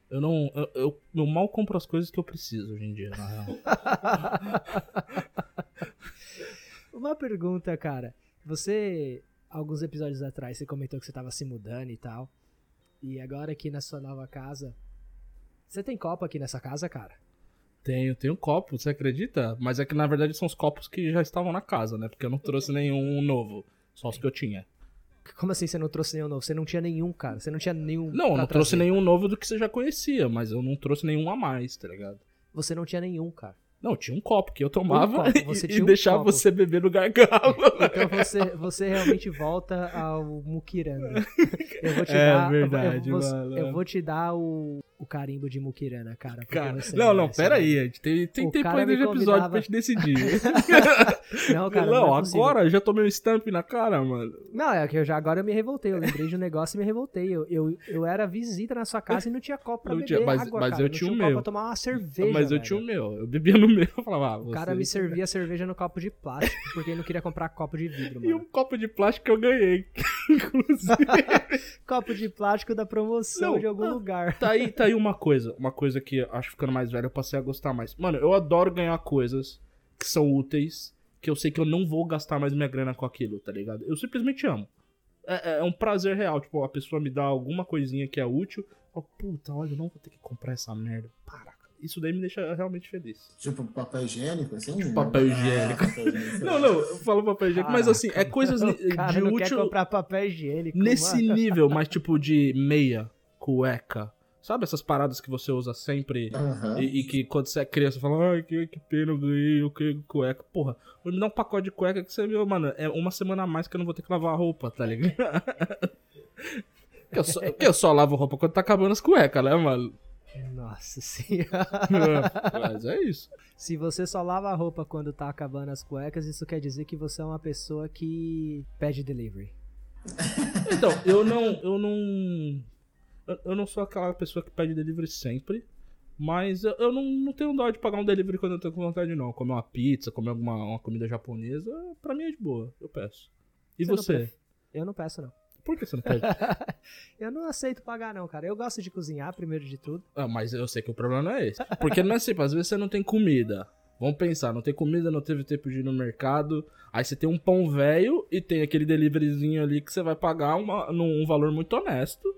Eu não. Eu, eu, eu mal compro as coisas que eu preciso hoje em dia, na real. Uma pergunta, cara. Você, alguns episódios atrás, você comentou que você tava se mudando e tal. E agora aqui na sua nova casa. Você tem copo aqui nessa casa, cara? Tenho, tenho copo, você acredita? Mas é que na verdade são os copos que já estavam na casa, né? Porque eu não trouxe nenhum novo. Só os que eu tinha. Como assim você não trouxe nenhum novo? Você não tinha nenhum, cara. Você não tinha nenhum. Não, eu não trouxe trazer. nenhum novo do que você já conhecia, mas eu não trouxe nenhum a mais, tá ligado? Você não tinha nenhum, cara. Não, tinha um copo que eu tomava copo, e- um deixava copo. você beber no gargalo. Então você, você realmente volta ao Mukirana. Eu vou te É dar. verdade, eu vou, eu vou te dar o, o carimbo de Mukirana, cara. Cara, você não, não, merece, pera aí, a gente tem, tem O tempo ainda de episódio pra gente decidir. Não, cara. não, Não, é agora eu já tomei um stamp na cara, mano. Não, é que eu já agora eu me revoltei. Eu lembrei de um negócio e me revoltei. Eu, eu, eu era visita na sua casa e não tinha copo pra Não beber tinha, mas- água, mas cara. eu tinha o um copo meu. pra tomar uma cerveja, mas eu velho. tinha o meu, eu bebia no meu, eu falava, ah, O cara você- me servia cerveja no copo de plástico porque ele não queria comprar copo de vidro, E mano. um copo de plástico que eu ganhei, inclusive. Copo de plástico da promoção Não, de algum ah. lugar. Tá aí, tá aí uma coisa, uma coisa que acho que ficando mais velho eu passei a gostar mais. Mano, eu adoro ganhar coisas que são úteis, que eu sei que eu não vou gastar mais minha grana com aquilo, tá ligado? Eu simplesmente amo. É, é um prazer real, tipo, a pessoa me dá alguma coisinha que é útil, eu falo, puta, olha, eu não vou ter que comprar essa merda. Para. Isso daí me deixa realmente feliz. Tipo papel higiênico, assim? papel higiênico. Ah, papel higiênico. Não, não, eu falo papel higiênico, mas assim, é coisas de cara não quer útil comprar papel higiênico. nesse mano. nível, mas tipo de meia, cueca. Sabe essas paradas que você usa sempre Aham. e, e que quando você é criança fala, ai, que, que pena, eu ganhei, eu ganhei cueca. Porra, vou me dar um pacote de cueca que você viu, mano, é uma semana a mais que eu não vou ter que lavar a roupa, tá ligado? que, eu só, que eu só lavo roupa quando tá acabando as cuecas, né, mano? Nossa senhora. Mas é isso. Se você só lava a roupa quando tá acabando as cuecas, isso quer dizer que você é uma pessoa que pede delivery. Então, eu não. Eu não. Eu- não sou aquela pessoa que pede delivery sempre. Mas eu, não, não tenho dó de pagar um delivery quando eu tô com vontade, não. Comer uma pizza, comer alguma uma comida japonesa, pra mim é de boa. Eu peço. E Você não você? pref- Eu não peço, não. Por que você não pede? eu não aceito pagar, não, cara. Eu gosto de cozinhar, primeiro de tudo. ah, mas eu sei que o problema não é esse. Porque não é assim, às vezes você não tem comida. Vamos pensar, não tem comida, não teve tempo de ir no mercado. Aí você tem um pão velho e tem aquele deliveryzinho ali que você vai pagar uma, num um valor muito honesto.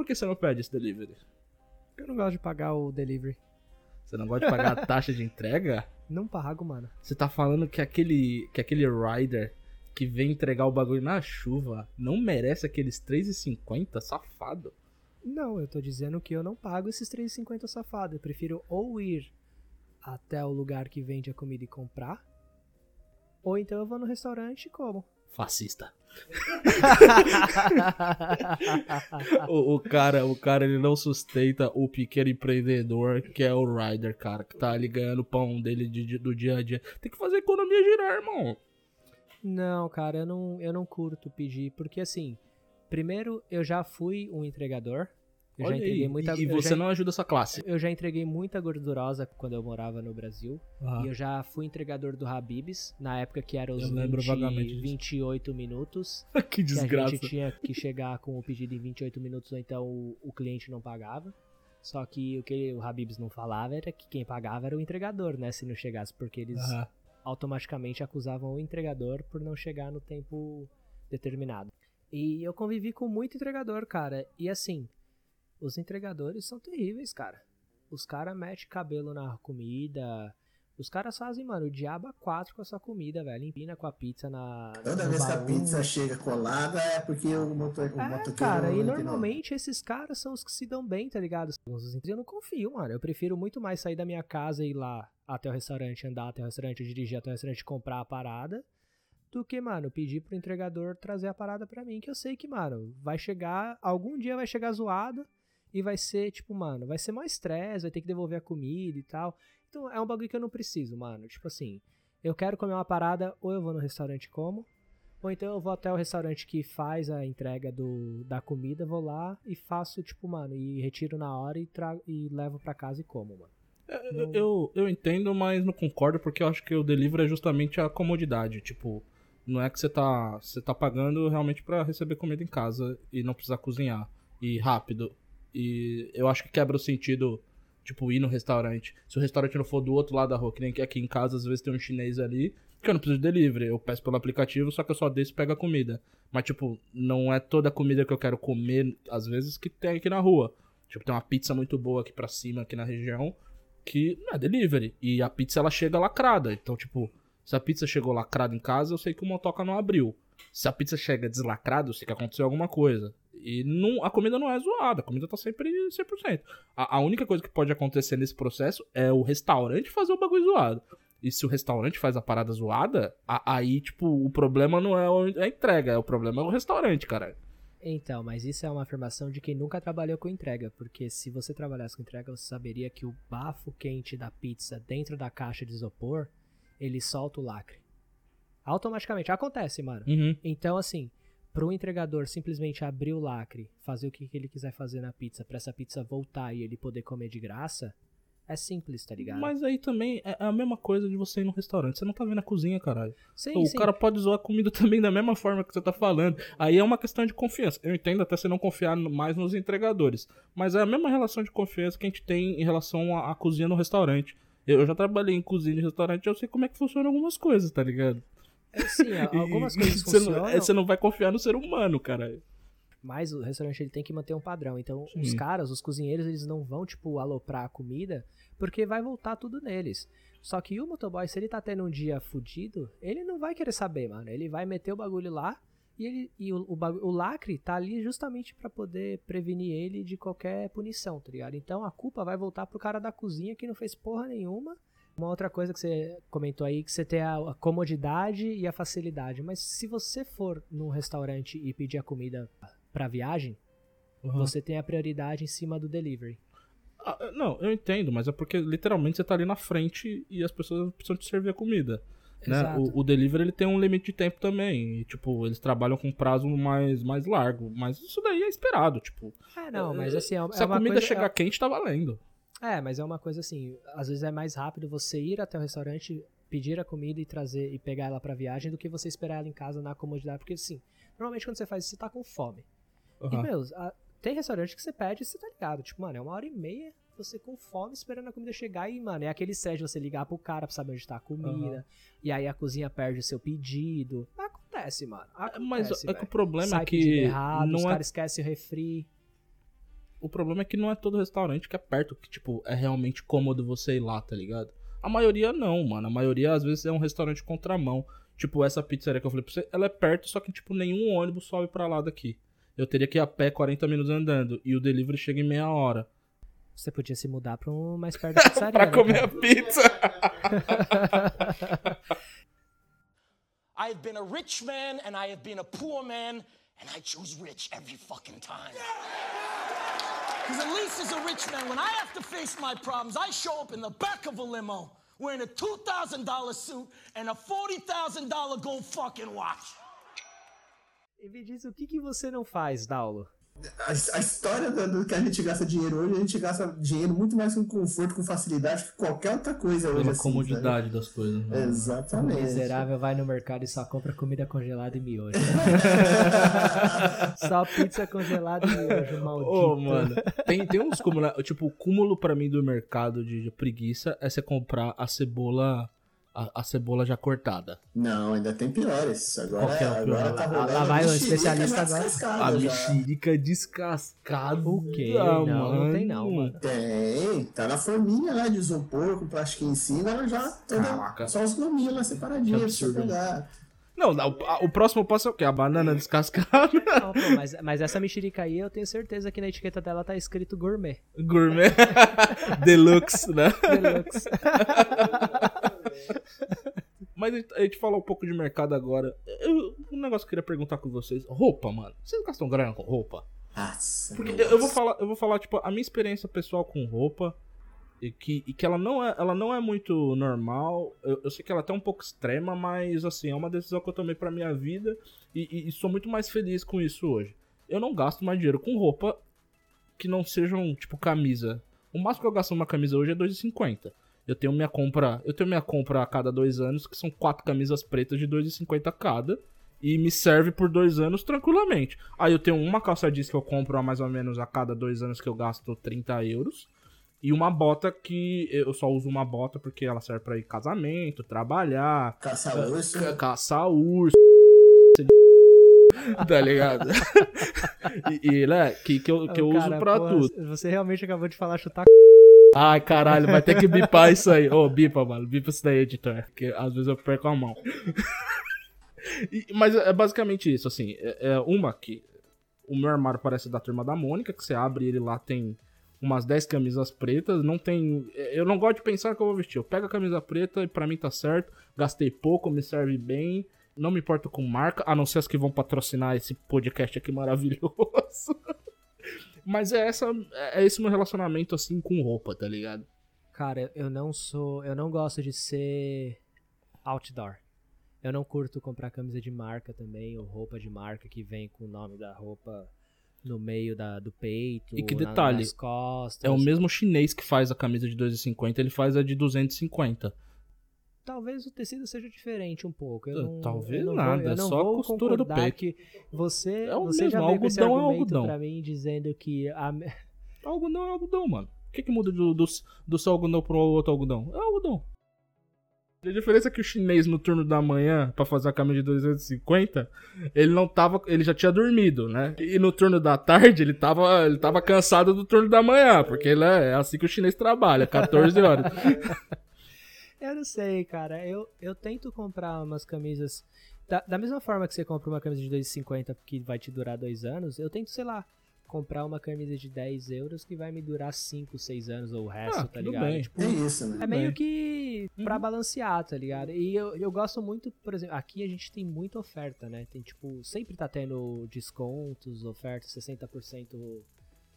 Por que você não pede esse delivery? Eu não gosto de pagar o delivery. Você não gosta de pagar a taxa de entrega? Não pago, mano. Você tá falando que aquele, que aquele rider que vem entregar o bagulho na chuva não merece aqueles 3,50? Safado. Não, eu tô dizendo que eu não pago esses 3,50 safado. Eu prefiro ou ir até o lugar que vende a comida e comprar, ou então eu vou no restaurante e como. Fascista. o, o cara, o cara, ele não sustenta o pequeno empreendedor que é o rider, cara, que tá ali ganhando o pão dele de- de- do dia a dia. Tem que fazer a economia girar, irmão. Não, cara, eu não, eu não curto pedir, porque assim, primeiro eu já fui um entregador. Eu Olha já entreguei aí, muita e, você já- não ajuda essa classe. Eu já entreguei muita gordurosa quando eu morava no Brasil. Ah. E eu já fui entregador do Habibs, na época que era os Eu lembro 20, vagamente disso. 28 minutos. que Que a desgraça. gente tinha que chegar com o pedido em 28 minutos, ou então o, o cliente não pagava. Só que o que o Habibs não falava era que quem pagava era o entregador, né? Se não chegasse, porque eles Ah. automaticamente acusavam o entregador por não chegar no tempo determinado. E eu convivi com muito entregador, cara. E assim, os entregadores são terríveis, cara. Os caras metem cabelo na comida. Os caras fazem, mano, o diabo a quatro com a sua comida, velho. Empina com a pizza na. Toda vez que a pizza chega colada é porque o, motor, o É, motoqueiro... cara, e normalmente esses caras são os que se dão bem, tá ligado? Eu não confio, mano. Eu prefiro muito mais sair da minha casa e ir lá até o restaurante, andar até o restaurante, dirigir até o restaurante, comprar a parada, do que, mano, pedir pro entregador trazer a parada pra mim, que eu sei que, mano, vai chegar, algum dia vai chegar zoada e vai ser, tipo, mano, vai ser mais estresse, vai ter que devolver a comida e tal. Então é um bagulho que eu não preciso, mano. Tipo assim, eu quero comer uma parada, ou eu vou no restaurante e como, ou então eu vou até o restaurante que faz a entrega do, da comida, vou lá e faço, tipo, mano, e retiro na hora e, trago, e levo pra casa e como, mano. Eu, eu, eu entendo, mas não concordo porque eu acho que o delivery é justamente a comodidade. Tipo, não é que você tá, você tá pagando realmente pra receber comida em casa e não precisar cozinhar. E rápido. E eu acho que quebra o sentido, tipo, ir no restaurante. Se o restaurante não for do outro lado da rua, que nem que aqui em casa, às vezes tem um chinês ali, que eu não preciso de delivery. Eu peço pelo aplicativo, só que eu só desço e pego a comida. Mas, tipo, não é toda a comida que eu quero comer, às vezes, que tem aqui na rua. Tipo, tem uma pizza muito boa aqui pra cima, aqui na região que não é delivery. E a pizza ela chega lacrada. Então, tipo, se a pizza chegou lacrada em casa, eu sei que o motoca não abriu. Se a pizza chega deslacrada, eu sei que aconteceu alguma coisa. E não, a comida não é zoada, a comida tá sempre 100%. A, a única coisa que pode acontecer nesse processo é o restaurante fazer o bagulho zoado. E se o restaurante faz a parada zoada, a- aí, tipo, o problema não é o- a entrega, o problema é o restaurante, cara. Então, mas isso é uma afirmação de quem nunca trabalhou com entrega, porque se você trabalhasse com entrega, você saberia que o bafo quente da pizza dentro da caixa de isopor, ele solta o lacre. Automaticamente, acontece, mano. Uhum. Então, assim, pro entregador simplesmente abrir o lacre, fazer o que, que ele quiser fazer na pizza, pra essa pizza voltar e ele poder comer de graça, é simples, tá ligado? Mas aí também é a mesma coisa de você ir no restaurante. Você não tá vendo a cozinha, caralho. sim, o sim. cara pode zoar a comida também da mesma forma que você tá falando. Aí é uma questão de confiança. Eu entendo até você não confiar mais nos entregadores. Mas é a mesma relação de confiança que a gente tem em relação à, à cozinha no restaurante. Eu já trabalhei em cozinha de restaurante eu sei como é que funcionam algumas coisas, tá ligado? É, sim, algumas coisas você funcionam. não, é, você não vai confiar no ser humano, cara. Mas o restaurante ele tem que manter um padrão. Então, os Sim. caras, os cozinheiros, eles não vão, tipo, aloprar a comida, porque vai voltar tudo neles. Só que o motoboy, se ele tá tendo um dia fudido, ele não vai querer saber, mano. Ele vai meter o bagulho lá e, ele, e o, o, o lacre tá ali justamente pra poder prevenir ele de qualquer punição, tá ligado? Então a culpa vai voltar pro cara da cozinha que não fez porra nenhuma. Uma outra coisa que você comentou aí, que você tem a comodidade e a facilidade. Mas se você for num restaurante e pedir a comida pra viagem, Uhum. você tem a prioridade em cima do delivery. Ah, não, eu entendo, mas é porque literalmente você tá ali na frente e as pessoas precisam te servir a comida. Né? O, o delivery ele tem um limite de tempo também. E, tipo, eles trabalham com prazo mais, mais largo. Mas isso daí é esperado, tipo. É, não, mas assim, é, Se é a comida coisa, chegar é, quente, tá valendo. É, mas é uma coisa assim, às vezes é mais rápido você ir até o restaurante, pedir a comida e trazer e pegar ela pra viagem do que você esperar ela em casa na comodidade, porque assim, normalmente quando você faz isso, você tá com fome. E, Aham. meu, a- tem restaurante que você pede e você tá ligado. Tipo, mano, é uma hora e meia você com fome esperando a comida chegar e, mano, é aquele stress de você ligar pro cara pra saber onde tá a comida. Aham. E aí a cozinha perde o seu pedido. Acontece, mano. Acontece, Mas é que o problema Sai é que errado, os não é caras esquecem o refri. O problema é que não é todo restaurante que é perto, que, tipo, é realmente cômodo você ir lá, tá ligado? A maioria não, mano. A maioria, às vezes, é um restaurante contramão. Tipo, essa pizzaria que eu falei pra você, ela é perto, só que, tipo, nenhum ônibus sobe pra lá daqui. Eu teria que ir a pé 40 minutos andando. E o delivery chega em meia hora. Você podia se mudar pra um mais perto da pizzaria. pra né, comer cara? a pizza. I have been a rich man and I have been a poor man, and I choose rich every fucking time. Because at least as a rich man, when I have to face my problems, I show up in the back of a limo wearing a $2,000 suit and a $40,000 gold fucking watch. E me diz o que, que você não faz, Daulo? A, a história do, do que a gente gasta dinheiro hoje, a gente gasta dinheiro muito mais com conforto, com facilidade que qualquer outra coisa hoje. Pela assim, comodidade das coisas. sabe? né? O Exatamente. miserável vai no mercado e só compra comida congelada e miojo. só pizza congelada e miojo, maldito. Ô, mano, tem, tem uns cúmulos. Tipo, o cúmulo pra mim do mercado de, de preguiça é você comprar a cebola. A, a cebola já cortada. Não, ainda tem piores. Agora, que é agora tá Lá- lá rolando vai o especialista agora. A mexerica descascada. O quê? Não, não tem não, mano. Tem, tá na forminha lá de isopor com plastiquinho em cima, ela já toda, Caraca. só os gominhos lá separadinhos Que pra você absurdo. pegar. Não, o, o próximo passo é o quê? A banana descascada. Não, pô, mas, mas essa mexerica aí, eu tenho certeza que na etiqueta dela tá escrito gourmet. Gourmet. Deluxe, né? Deluxe. Mas a gente- falou um pouco de mercado agora. Eu- um negócio que eu queria perguntar com vocês. Roupa, mano. Vocês gastam grana com roupa? Nossa, Porque eu, eu vou falar, eu vou falar, tipo, a minha experiência pessoal com roupa. E que, e que ela, não é, ela não é muito normal. Eu, eu sei que ela é até um pouco extrema, mas assim, é uma decisão que eu tomei pra minha vida. E, e- e sou muito mais feliz com isso hoje. Eu não gasto mais dinheiro com roupa que não sejam, tipo, camisa. O máximo que eu gasto numa camisa hoje é 2,50. Eu tenho minha compra. Eu tenho minha compra a cada dois anos, que são quatro camisas pretas de 2,50 cada. E me serve por dois anos tranquilamente. Aí eu tenho uma calça jeans que eu compro há mais ou menos a cada dois anos que eu gasto 30 euros. E uma bota que eu só uso uma bota porque ela serve pra ir casamento, trabalhar, Caçar urso. ca- caçar urso. tá ligado? e, e, né, que, que eu, que eu uso cara, pra porra, tudo. Você realmente acabou de falar chutar Ai, caralho, vai ter que bipar isso aí. Ô, bipa, mano. Bipa isso daí, editor. Porque às vezes eu perco a mão. E- mas é basicamente isso, assim. É, é uma que o meu armário parece da turma da Mônica, que você abre ele lá, tem umas 10 camisas pretas. Não tem. Eu não gosto de pensar que eu vou vestir. Eu pego a camisa preta e pra mim tá certo. Gastei pouco, me serve bem. Não me importo com marca, a não ser as que vão patrocinar esse podcast aqui maravilhoso. Mas é essa é esse meu relacionamento assim com roupa, tá ligado? Cara, eu não sou. Eu não gosto de ser outdoor. Eu não curto comprar camisa de marca também, ou roupa de marca que vem com o nome da roupa no meio da, do peito. E que na- detalhe, nas costas. É o mesmo chinês que faz a camisa de 2,50, ele faz a de 250. Talvez o tecido seja diferente um pouco. Ah, não, talvez não nada, vou, é só a costura do peito. que você, É o você já mesmo, com esse algodão é algodão. pra mim dizendo que a, Algodão é algodão, mano. O que, que muda do, do, do seu algodão pro outro algodão? É algodão. A diferença é que o chinês no turno da manhã, pra fazer a camisa de 250, ele não tava. Ele já tinha dormido, né? E no turno da tarde, ele tava, ele tava cansado do turno da manhã, porque ele é, é assim que o chinês trabalha, 14 horas. Eu não sei, cara. Eu, eu tento comprar umas camisas. Da, da mesma forma que você compra uma camisa de 2,50 que vai te durar dois anos, eu tento, sei lá, comprar uma camisa de 10 euros que vai me durar 5, 6 anos ou o resto, Ah, tá tudo ligado? bem. Tipo, É isso, né? é meio bem. que pra Uhum. balancear, tá ligado? E eu, eu gosto muito, por exemplo, aqui a gente tem muita oferta, né? Tem tipo, sempre tá tendo descontos, ofertas 60%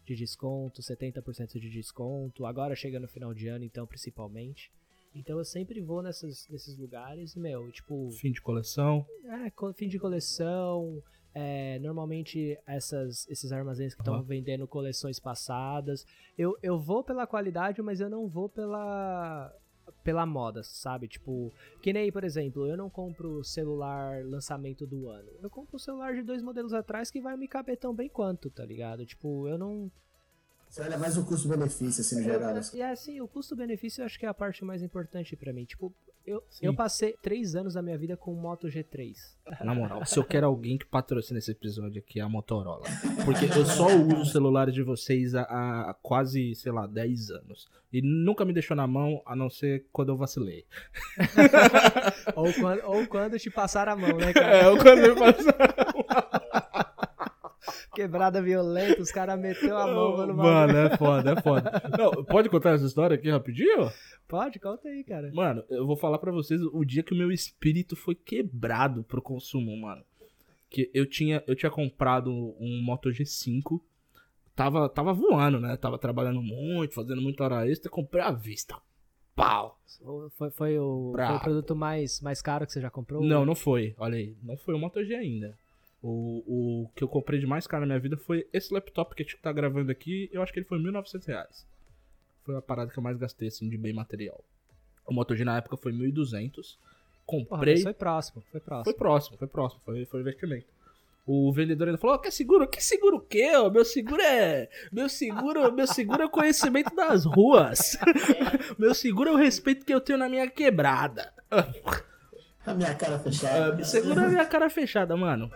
de desconto, 70% de desconto. Agora chega no final de ano, então, principalmente. Então eu sempre vou nessas, nesses lugares, meu, tipo, Fim de coleção. é, fim de coleção, é, normalmente essas, esses armazéns que estão Aham. vendendo coleções passadas. Eu, eu vou pela qualidade, mas eu não vou pela pela moda, sabe? Tipo, que nem, por exemplo, eu não compro celular lançamento do ano. Eu compro um celular de dois modelos atrás que vai me caber tão bem quanto, tá ligado? Tipo, eu não. Você olha mais o custo-benefício, assim, no geral. E é assim, o custo-benefício eu acho que é a parte mais importante pra mim. Tipo, eu, Sim. eu passei três anos da minha vida com o Moto G3. Na moral, se eu quero alguém que patrocine esse episódio aqui, é a Motorola. Porque eu só uso os celulares de vocês há, há quase, sei lá, 10 anos. E nunca me deixou na mão, a não ser quando eu vacilei. ou, quando, ou quando te passar a mão, né, cara? É, eu quando eu passei. Quebrada violenta, os caras meteu a mão no. Mano, é foda, é foda. Não, pode contar essa história aqui rapidinho? Pode, conta aí, cara. Mano, eu vou falar pra vocês o dia que o meu espírito foi quebrado pro consumo, mano. Que eu tinha, eu tinha comprado um Moto G5. Tava, tava voando, né? Tava trabalhando muito, fazendo muita hora extra. Comprei à vista. Pau! Foi, foi, o, foi o produto mais, mais caro que você já comprou? Não, não foi. Olha aí. Não foi o Moto G ainda. O, o que eu comprei de mais caro na minha vida foi esse laptop que a gente tá gravando aqui. Eu acho que ele foi 1.900 reais. Foi a parada que eu mais gastei, assim, de bem material. O Moto G na época foi 1.200. Porra, Comprei. mas foi próximo, foi próximo. Foi próximo, foi próximo, foi, foi investimento. O vendedor ainda falou: "Ó, quer seguro? Que seguro o quê? Meu seguro é. Meu seguro, meu seguro é o conhecimento das ruas. meu seguro é o respeito que eu tenho na minha quebrada. A minha cara fechada. Me segura a minha cara fechada, mano.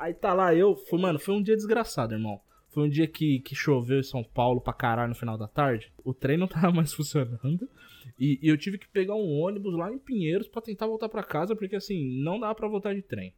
Aí tá lá, eu. Fui, mano, foi um dia desgraçado, irmão. Foi um dia que, que choveu em São Paulo pra caralho no final da tarde. O trem não tava mais funcionando. E, e eu tive que pegar um ônibus lá em Pinheiros pra tentar voltar pra casa, porque assim, não dá pra voltar de trem.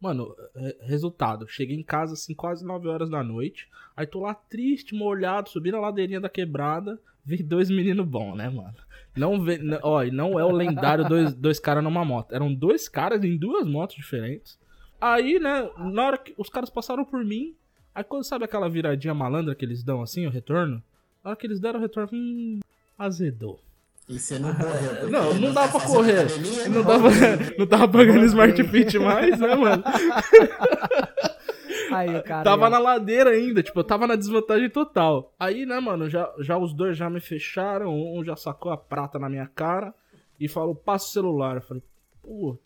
Mano, re- resultado, cheguei em casa assim quase 9 horas da noite. Aí tô lá triste, molhado, subindo a ladeirinha da quebrada. Vi dois meninos bons, né, mano? Não vê, ó, não é o lendário dois, dois caras numa moto. Eram dois caras em duas motos diferentes. Aí, né, na hora que os caras passaram por mim, aí quando sabe aquela viradinha malandra que eles dão assim, o retorno? Na hora que eles deram o retorno, hum, azedou. E você não correu. Não, não dá pra correr. academia, Não tava, não tava pagando Smart Fit mais, né, mano? Aí cara. Tava na ladeira ainda, tipo, eu tava na desvantagem total. Aí, né, mano, já, já os dois já me fecharam, um já sacou a prata na minha cara e falou, passa o celular. Eu falei, puta.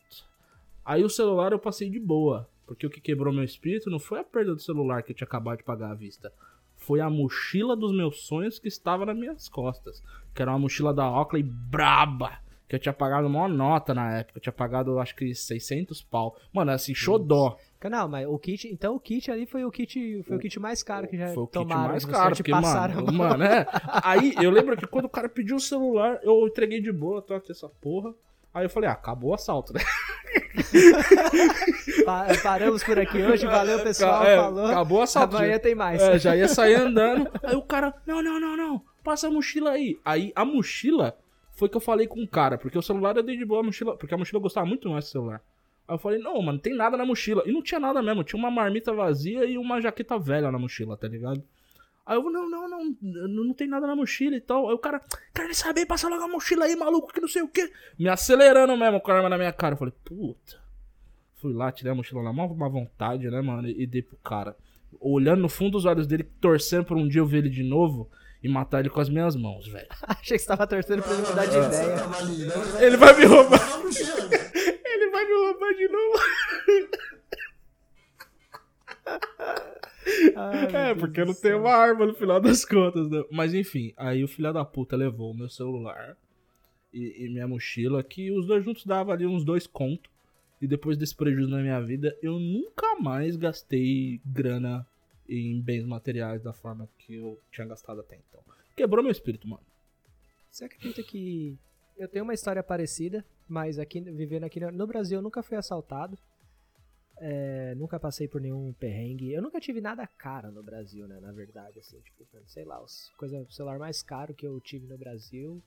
Aí o celular eu passei de boa, porque o que quebrou meu espírito não foi a perda do celular que eu tinha acabado de pagar à vista. Foi a mochila dos meus sonhos que estava nas minhas costas. Que era uma mochila da Oakley braba. Que eu tinha pagado uma nota na época. Eu tinha pagado, acho que, 600 pau. Mano, assim, xodó. Não, mas o kit. Então o kit ali foi o kit, foi o kit mais caro que já Foi o kit tomaram. mais você caro, porque, passaram mano, mano, é. Aí eu lembro que quando o cara pediu o celular, eu entreguei de boa, tô aqui essa porra. Aí eu falei, ah, acabou o assalto, né? Pa- Paramos por aqui hoje, valeu pessoal, É, falou. Acabou o assalto. Amanhã tem mais. É, já ia sair andando. Aí o cara, não, não, não, não, passa a mochila aí. Aí a mochila foi que eu falei com o cara, porque o celular eu dei de boa a mochila, porque a mochila gostava muito mais do celular. Aí eu falei, não, mano, tem nada na mochila. E não tinha nada mesmo, tinha uma marmita vazia e uma jaqueta velha na mochila, tá ligado? Aí eu, não, não, não, não, não tem nada na mochila e tal. Aí o cara, quero nem saber, passa logo a mochila aí, maluco, que não sei o quê. Me acelerando mesmo com a arma na minha cara. Eu falei, puta. Fui lá, tirei a mochila na mão, má vontade, né, mano, e dei pro cara. Olhando no fundo dos olhos dele, torcendo por um dia eu ver ele de novo e matar ele com as minhas mãos, velho. Achei que você tava torcendo pra ele mudar de ideia. né? Ele vai me roubar. Ele vai me roubar de novo. Ai, É, porque não tenho céu. uma arma no final das contas, né? Mas enfim, aí o filho da puta levou o meu celular e, e minha mochila, que os dois juntos davam ali uns dois contos. E depois desse prejuízo na minha vida, eu nunca mais gastei grana em bens materiais da forma que eu tinha gastado até então. Quebrou meu espírito, mano. Você acredita que eu tenho uma história parecida, mas aqui vivendo aqui no Brasil eu nunca fui assaltado. É, nunca passei por nenhum perrengue. Eu nunca tive nada caro no Brasil, né? Na verdade, assim, tipo, sei lá, os coisa, o celular mais caro que eu tive no Brasil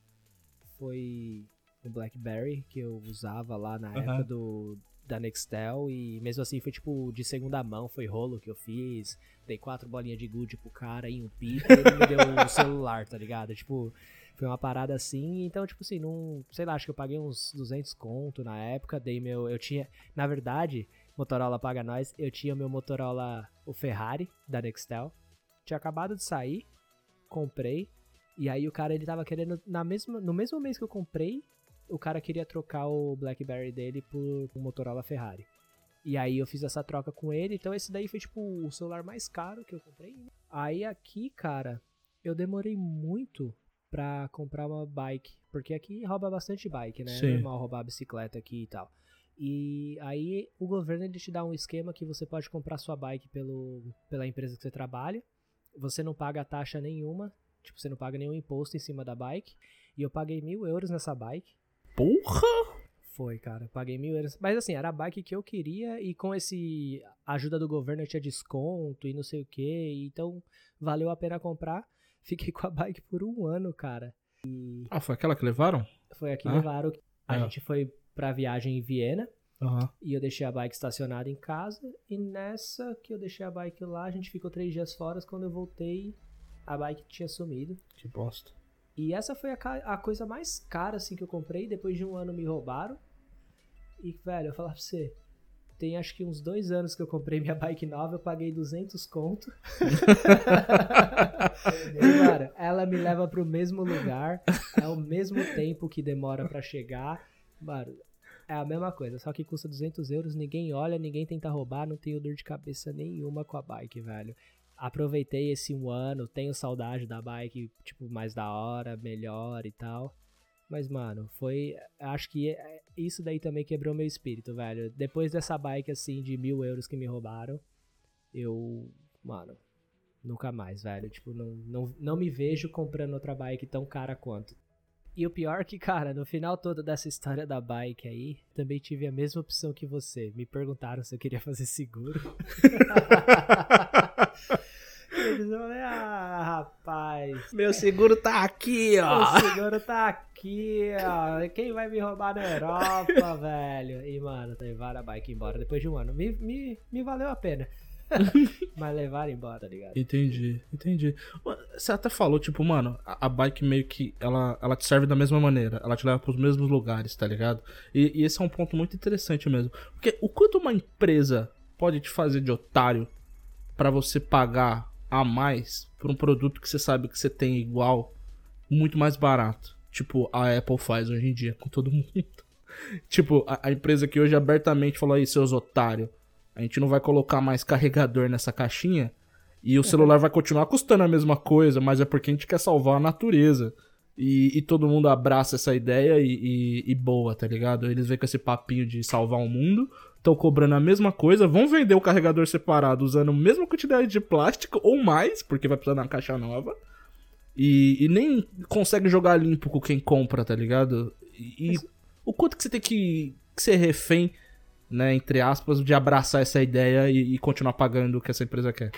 foi o BlackBerry que eu usava lá na Aham. época do da Nextel e mesmo assim foi tipo de segunda mão, foi rolo que eu fiz, dei quatro bolinhas de gude pro cara e um e ele me deu um celular, tá ligado? Tipo, foi uma parada assim, então, tipo assim, não. Sei lá, acho que eu paguei uns 200 conto na época, dei meu. Eu tinha. Na verdade, Motorola paga nós. Eu tinha o meu Motorola, o Ferrari, da Nextel. Tinha acabado de sair, comprei. E aí o cara, ele tava querendo, na mesma, no mesmo mês que eu comprei, o cara queria trocar o BlackBerry dele por um Motorola Ferrari. E aí eu fiz essa troca com ele, então esse daí foi tipo o celular mais caro que eu comprei. Aí aqui, cara, eu demorei muito pra comprar uma bike, porque aqui rouba bastante bike, né? É Sim. normal roubar bicicleta aqui e tal. E aí o governo ele te dá um esquema que você pode comprar sua bike pelo, pela empresa que você trabalha. Você não paga taxa nenhuma, tipo, você não paga nenhum imposto em cima da bike. E eu paguei mil euros nessa bike. Porra! Foi, cara. Paguei mil euros. Mas assim, era a bike que eu queria e com esse ajuda do governo eu tinha desconto e não sei o que. Então valeu a pena comprar. Fiquei com a bike por um ano, cara. Ah, foi aquela que levaram? Foi aqui Ah? levaram. A Ah. gente foi pra viagem em Viena Aham. e eu deixei a bike estacionada em casa. E nessa que eu deixei a bike lá, a gente ficou três dias fora. Quando eu voltei, a bike tinha sumido. Que bosta. E essa foi a, a coisa mais cara assim que eu comprei. Depois de um ano me roubaram. E, velho, eu falar pra você. Tem acho que uns dois anos que eu comprei minha bike nova. Eu paguei 200 conto. e, cara, ela me leva pro mesmo lugar. É o mesmo tempo que demora pra chegar. Mano, é a mesma coisa. Só que custa 200 euros. Ninguém olha, ninguém tenta roubar. Não tenho dor de cabeça nenhuma com a bike, velho aproveitei esse um ano, tenho saudade da bike, tipo, mais da hora, melhor e tal. Mas, mano, foi. Acho que é- isso daí também quebrou meu espírito, velho. Depois dessa bike, assim, de mil euros que me roubaram, eu. Mano, nunca mais, velho. Tipo, não, não, não me vejo comprando outra bike tão cara quanto. E o pior que, cara, no final todo dessa história da bike aí, também tive a mesma opção que você. Me perguntaram se eu queria fazer seguro. Eles falei, ah, rapaz, Meu seguro tá aqui, o seguro tá aqui, ó. Quem vai me roubar na Europa, velho? E, mano, levaram a bike embora depois de um ano. Me, me, me valeu a pena. Mas levaram embora, tá ligado? Entendi, entendi. Você até falou, tipo, mano, a, bike meio que ela, ela te serve da mesma maneira, ela te leva pros mesmos lugares, tá ligado? E, e esse é um ponto muito interessante mesmo. Porque o quanto uma empresa pode te fazer de otário pra você pagar a mais por um produto que você sabe que você tem igual, muito mais barato. Tipo, a Apple faz hoje em dia com todo mundo. tipo, a, a empresa que hoje abertamente falou aí, seus otários, a gente não vai colocar mais carregador nessa caixinha. E o celular vai continuar custando a mesma coisa, mas é porque a gente quer salvar a natureza. E, e todo mundo abraça essa ideia e, e- e boa, tá ligado? Eles vêm com esse papinho de salvar o mundo, estão cobrando a mesma coisa, vão vender o carregador separado usando a mesma quantidade de plástico ou mais, porque vai precisar de uma caixa nova. E, e nem consegue jogar limpo com quem compra, tá ligado? E, o quanto que você tem que, que ser refém, né, entre aspas, de abraçar essa ideia e, e continuar pagando o que essa empresa quer.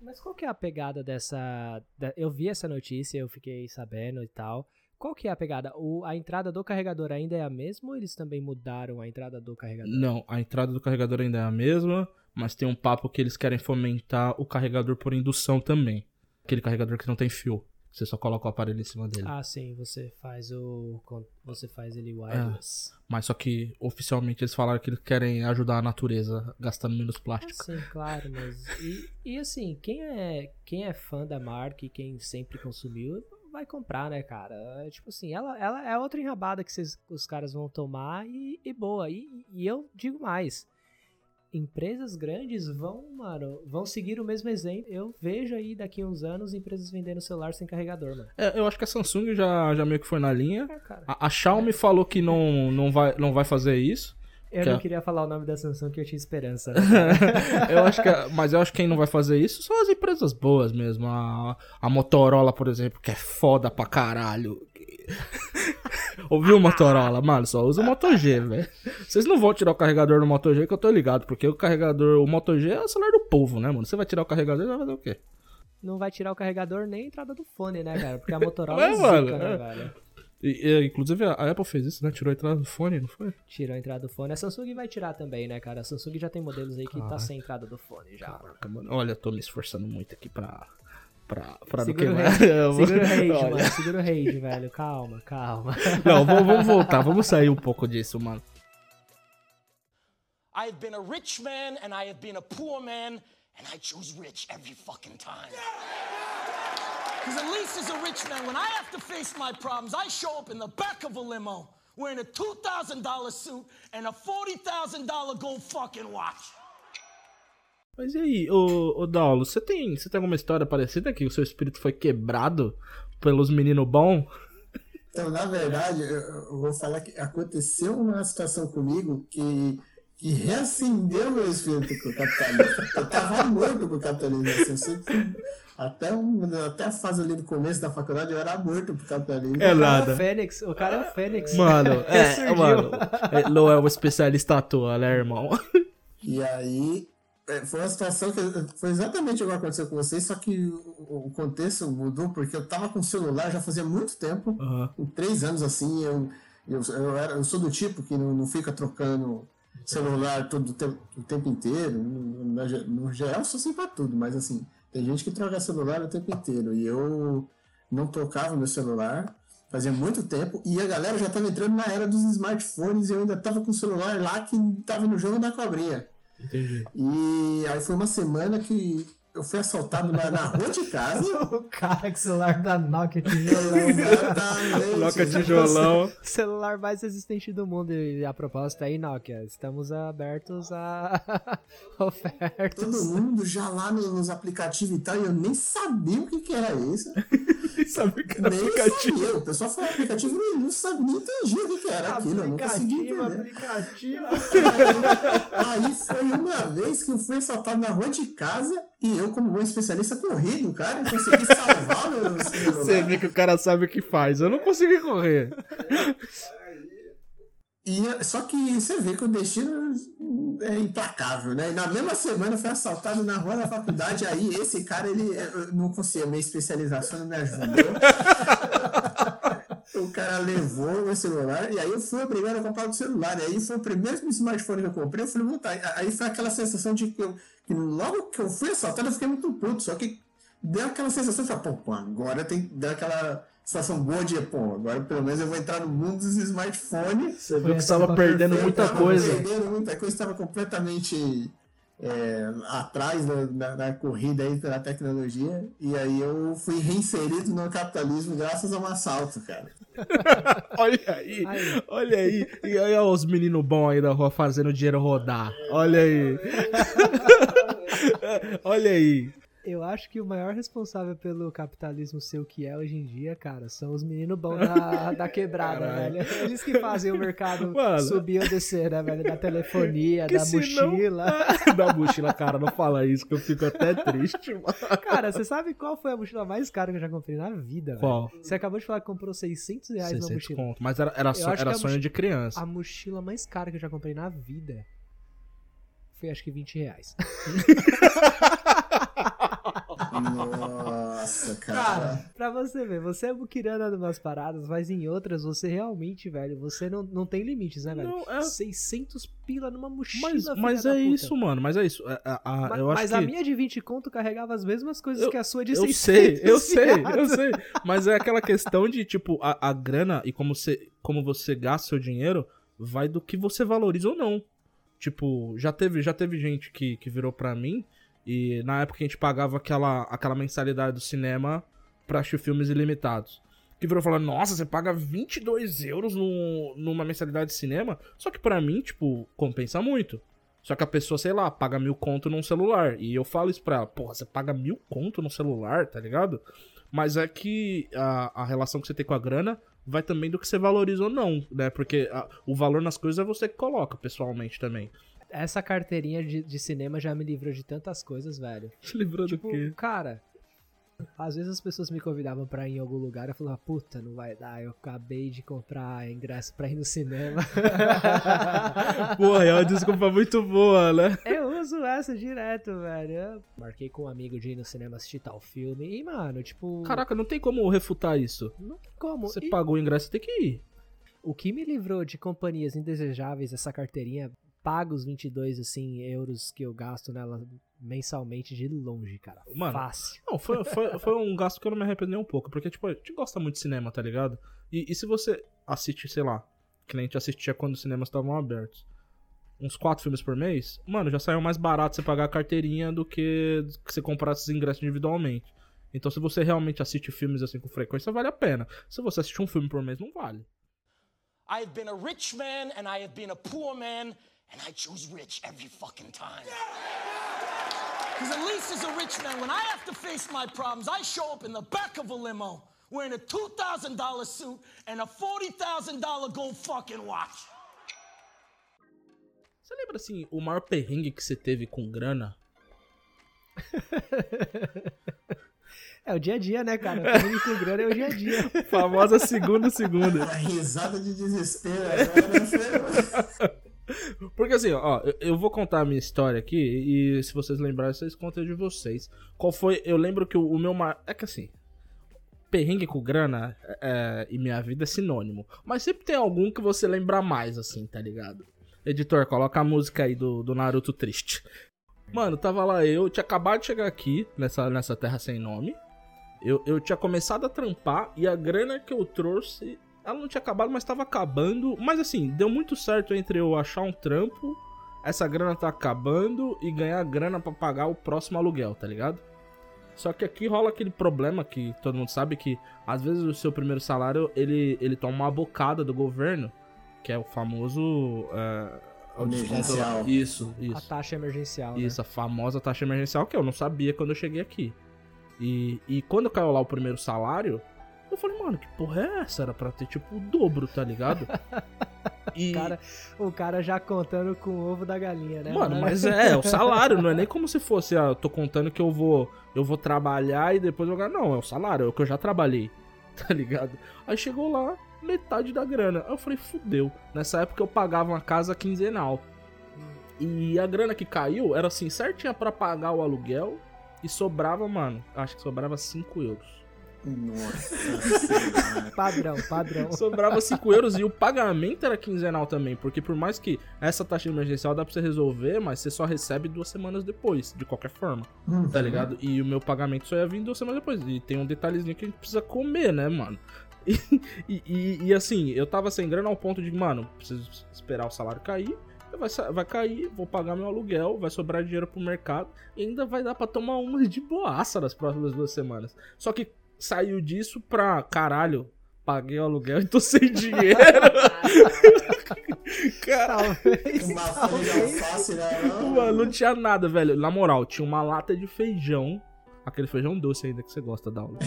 Mas qual que é a pegada dessa. Eu vi essa notícia, eu fiquei sabendo e tal. Qual que é a pegada? O, a entrada do carregador ainda é a mesma ou eles também mudaram a entrada do carregador? Não, a entrada do carregador ainda é a mesma, mas tem um papo que eles querem fomentar o carregador por indução também. Aquele carregador que não tem fio. Você só coloca o aparelho em cima dele. Ah, sim, você faz o. Você faz ele wireless. Mas só que oficialmente eles falaram que eles querem ajudar a natureza gastando menos Ah, plástico. sim, claro, mas. E, e assim, quem é, quem é fã da marca e quem sempre consumiu, vai comprar, né, cara? É, tipo assim, ela, ela é outra enrabada que vocês- os caras vão tomar e, e boa. E, e eu digo mais. Empresas grandes vão, mano, vão seguir o mesmo exemplo. Eu vejo aí daqui a uns anos empresas vendendo celular sem carregador, mano. É, eu acho que a Samsung já, já meio que foi na linha. É. A, a Xiaomi falou que não, não, vai, não vai fazer isso. Eu que não é- queria falar o nome da Samsung que eu tinha esperança, né, eu acho que, mas eu acho que quem não vai fazer isso são as empresas boas mesmo. A, a Motorola, por exemplo, que é foda pra caralho. Ouviu Motorola? Mano, só usa o Moto G, velho. Vocês não vão tirar o carregador do Moto G que eu tô ligado, porque o carregador, o Moto G é o celular do povo, né, mano? Você vai tirar o carregador e vai fazer o quê? não vai tirar o carregador nem a entrada do fone, né, cara? Porque a Motorola É, é, zica, mano, né, é. velho? E, e, inclusive a Apple fez isso, né? Tirou a entrada do fone, não foi? Tirou a entrada do fone. A Samsung vai tirar também, né, cara? A Samsung já tem modelos aí que tá Caraca. sem entrada do fone já. Caraca, mano. Olha, eu tô me esforçando muito aqui pra. Pra, pra Segura o queimar. segura o rage, Olha. mano. Segura o rage, velho. Calma, calma. Não, vamos, vamos voltar, vamos sair um pouco disso, mano. I have been a rich man and I have been a poor man, and I choose rich every fucking time. Because at least as a rich man, when I have to face my problems, I show up in the back of a limo wearing a $2,000 suit and a $40,000 gold fucking watch. Mas e aí, ô, ô Daulo, você tem, você tem alguma história parecida que o seu espírito foi quebrado pelos meninos bons? Então, na verdade, eu, vou falar que aconteceu uma situação comigo que, que reacendeu meu espírito com o capitalismo. Eu tava morto com o capitalismo. Assim, eu sempre- até, um- até a fase ali do começo da faculdade eu era morto pro capitalismo. É O cara é nada. o Fênix, o cara é o Fênix. Mano, é, mano. é, Não é um especialista à toa, né, irmão? E aí, é, foi uma situação que foi exatamente o que aconteceu com vocês, só que o, o contexto mudou porque eu tava com o celular já fazia muito tempo, com três anos assim, eu, eu, eu, era, eu sou do tipo que não, não fica trocando celular todo o tempo, o tempo inteiro. No, no- no geral, eu sou assim pra tudo, mas assim, tem gente que troca celular o tempo inteiro. E eu não tocava meu celular fazia muito tempo, e a galera já tava entrando na era dos smartphones e eu ainda tava com o celular lá que tava no jogo da cobrinha. Entendi. E aí foi uma semana que eu fui assaltado na, na rua de casa. O cara com o celular da Nokia tijolão. Exatamente. Coloca tijolão. celular mais resistente do mundo. E a propósito aí, Nokia, estamos abertos a ofertas. Todo mundo já lá no- nos aplicativos e tal, e eu nem sabia o que, que era isso. Sabe o que era Nem aplicativo? sabia. O pessoal falou aplicativo e não sabia, nem entendia o que, que era aquilo. Eu não conseguia Aplicativo, entender. aplicativo. Aí foi uma vez que eu fui assaltado na rua de casa e eu, como bom especialista, corri do cara e consegui salvar meu celular. Você vê que o cara sabe o que faz. Eu não consegui correr. E, só que você vê que o destino é implacável, né? E na mesma semana eu fui assaltado na rua da faculdade, aí esse cara, ele não conseguia, minha especialização não me ajudou. o cara levou o meu celular e aí eu fui obrigado a comprar o celular. E aí foi o primeiro smartphone que eu comprei, eu falei, "Puta", aí foi aquela sensação de que, eu, que logo que eu fui assaltado eu fiquei muito puto, só que deu aquela sensação de, pô, pô, agora tem, deu aquela sensação boa de, pô, agora pelo menos eu vou entrar no mundo dos smartphones. Você viu que estava perdendo muita Tava coisa. perdendo muita coisa, estava completamente é, atrás da, da- da corrida aí pela tecnologia. E aí eu fui reinserido no capitalismo graças a um assalto, cara. Olha aí, Aí. olha aí. E aí, ó, os meninos bons aí da rua fazendo o dinheiro rodar. Olha aí. olha aí. Eu acho que o maior responsável pelo capitalismo ser o que é hoje em dia, cara, são os meninos bons da, da quebrada, Caralho. velho. Eles que fazem o mercado Mano. subir ou descer, né, velho? Da telefonia, Que da mochila. da mochila, cara, não fala isso que eu fico até triste, mano. Cara, você sabe qual foi a mochila mais cara que eu já comprei na vida, velho? Qual? Você acabou de falar que comprou 600 reais na 600 mochila. conto. Mas era, era, so- era sonho mochi- de criança. A mochila mais cara que eu já comprei na vida foi acho que 20 reais. Nossa, cara. Cara, pra você ver, você é muquirana de umas paradas, mas em outras você realmente, velho, você não, não tem limites, né, velho? Não, é- 600 pila numa mochila, Mas, mas é puta. isso, mano. Mas é isso. A- a- a- Ma- eu acho mas que... a minha de 20 conto carregava as mesmas coisas Eu- que a sua de Eu 600. sei, eu sei, eu sei. Mas é aquela questão de, tipo, a, a grana e como você, como você gasta seu dinheiro vai do que você valoriza ou não. Tipo, já teve, já teve gente que, que virou pra mim e na época a gente pagava aquela, aquela mensalidade do cinema pra assistir filmes ilimitados. Que virou falando, nossa, você paga 22 euros no, numa mensalidade de cinema? Só que pra mim, tipo, compensa muito. Só que a pessoa, sei lá, paga mil conto num celular. E eu falo isso pra ela, porra, você paga mil conto no celular, tá ligado? Mas é que a, a relação que você tem com a grana vai também do que você valoriza ou não, né? Porque a- o valor nas coisas é você que coloca, pessoalmente também. Essa carteirinha de, de cinema já me livrou de tantas coisas, velho. Você lembrou Tipo, do quê? cara, às vezes as pessoas me convidavam pra ir em algum lugar, eu falava, puta, não vai dar, eu acabei de comprar ingresso pra ir no cinema. Porra, é uma desculpa muito boa, né? eu uso essa direto, velho. Eu marquei com um amigo de ir no cinema assistir tal filme, e, mano, tipo, Caraca, não tem como refutar isso. não tem como. Você E pagou o ingresso, tem que ir. O que me livrou de companhias indesejáveis, essa carteirinha, paga os 22, assim, euros que eu gasto nela mensalmente de longe, cara. Mano, Fácil. Não, foi, foi, foi um gasto que eu não me arrependi nem um pouco. Porque, tipo, a gente gosta muito de cinema, tá ligado? E, e se você assiste, sei lá, que nem a gente assistia quando os cinemas estavam abertos. uns quatro filmes por mês, mano, já saiu mais barato você pagar a carteirinha do que você comprar esses ingressos individualmente. Então, se você realmente assiste filmes assim com frequência, vale a pena. Se você assistir um filme por mês, não vale. I have been a rich man and I have been a poor man, and I choose rich every fucking time. Because at least as a rich man, when I have to face my problems, I show up in the back of a limo wearing a $2,000 suit and a $40,000 gold fucking watch. Você lembra assim, o maior perrengue que você teve com grana? É o dia a dia, né, cara? Comigo com grana é o dia a dia. Famosa segunda segunda. A risada de desespero agora foi... Porque assim, ó, eu, vou contar a minha história aqui e se vocês lembrarem, vocês contam de vocês. Qual foi? Eu lembro que o, o meu mar... é que assim, perrengue com grana é, e minha vida é sinônimo, mas sempre tem algum que você lembra mais, assim, tá ligado? Editor, coloca a música aí do, do Naruto triste. Mano, tava lá eu, tinha acabado de chegar aqui nessa, nessa terra sem nome. Eu, eu tinha começado a trampar e a grana que eu trouxe, ela não tinha acabado, mas tava acabando. Mas assim, deu muito certo entre eu achar um trampo, essa grana tá acabando e ganhar grana pra pagar o próximo aluguel, tá ligado? Só que aqui rola aquele problema que todo mundo sabe que às vezes o seu primeiro salário ele, ele toma uma bocada do governo, que é o famoso. É. Emergencial. Isso, A isso. taxa emergencial. Isso, a famosa taxa emergencial que eu não sabia quando eu cheguei aqui. E, e quando caiu lá o primeiro salário, eu falei, mano, que porra é essa? Era pra ter tipo o dobro, tá ligado? E, Né? Cara, o cara já contando com o ovo da galinha, né? mano, mas é, é o salário, não é nem como se fosse, ah, eu tô contando que eu vou, eu vou trabalhar e depois eu ganhar. Não, é o salário, é o que eu já trabalhei, tá ligado? Aí chegou lá, metade da grana. Aí eu falei, fudeu. Nessa época eu pagava uma casa quinzenal. E a grana que caiu era assim, certinha pra pagar o aluguel. E sobrava, mano, acho que sobrava 5 euros. Nossa. Padrão, padrão. Sobrava 5 euros e o pagamento era quinzenal também. Porque por mais que essa taxa emergencial dá pra você resolver, mas você só recebe duas semanas depois, de qualquer forma. Tá ligado? E o meu pagamento só ia vir duas semanas depois. E tem um detalhezinho que a gente precisa comer, né, mano? E, e, e- e, assim, eu tava sem grana ao ponto de, mano, preciso esperar o salário cair. Vai, vai cair, vou pagar meu aluguel, vai sobrar dinheiro pro mercado e ainda vai dar pra tomar uma de boaça nas próximas duas semanas. Só que saiu disso pra caralho, paguei o aluguel e tô sem dinheiro. Caralho. Né? Não, Mano, não tinha nada, velho. Na moral, tinha uma lata de feijão. Aquele feijão doce ainda que você gosta da aula.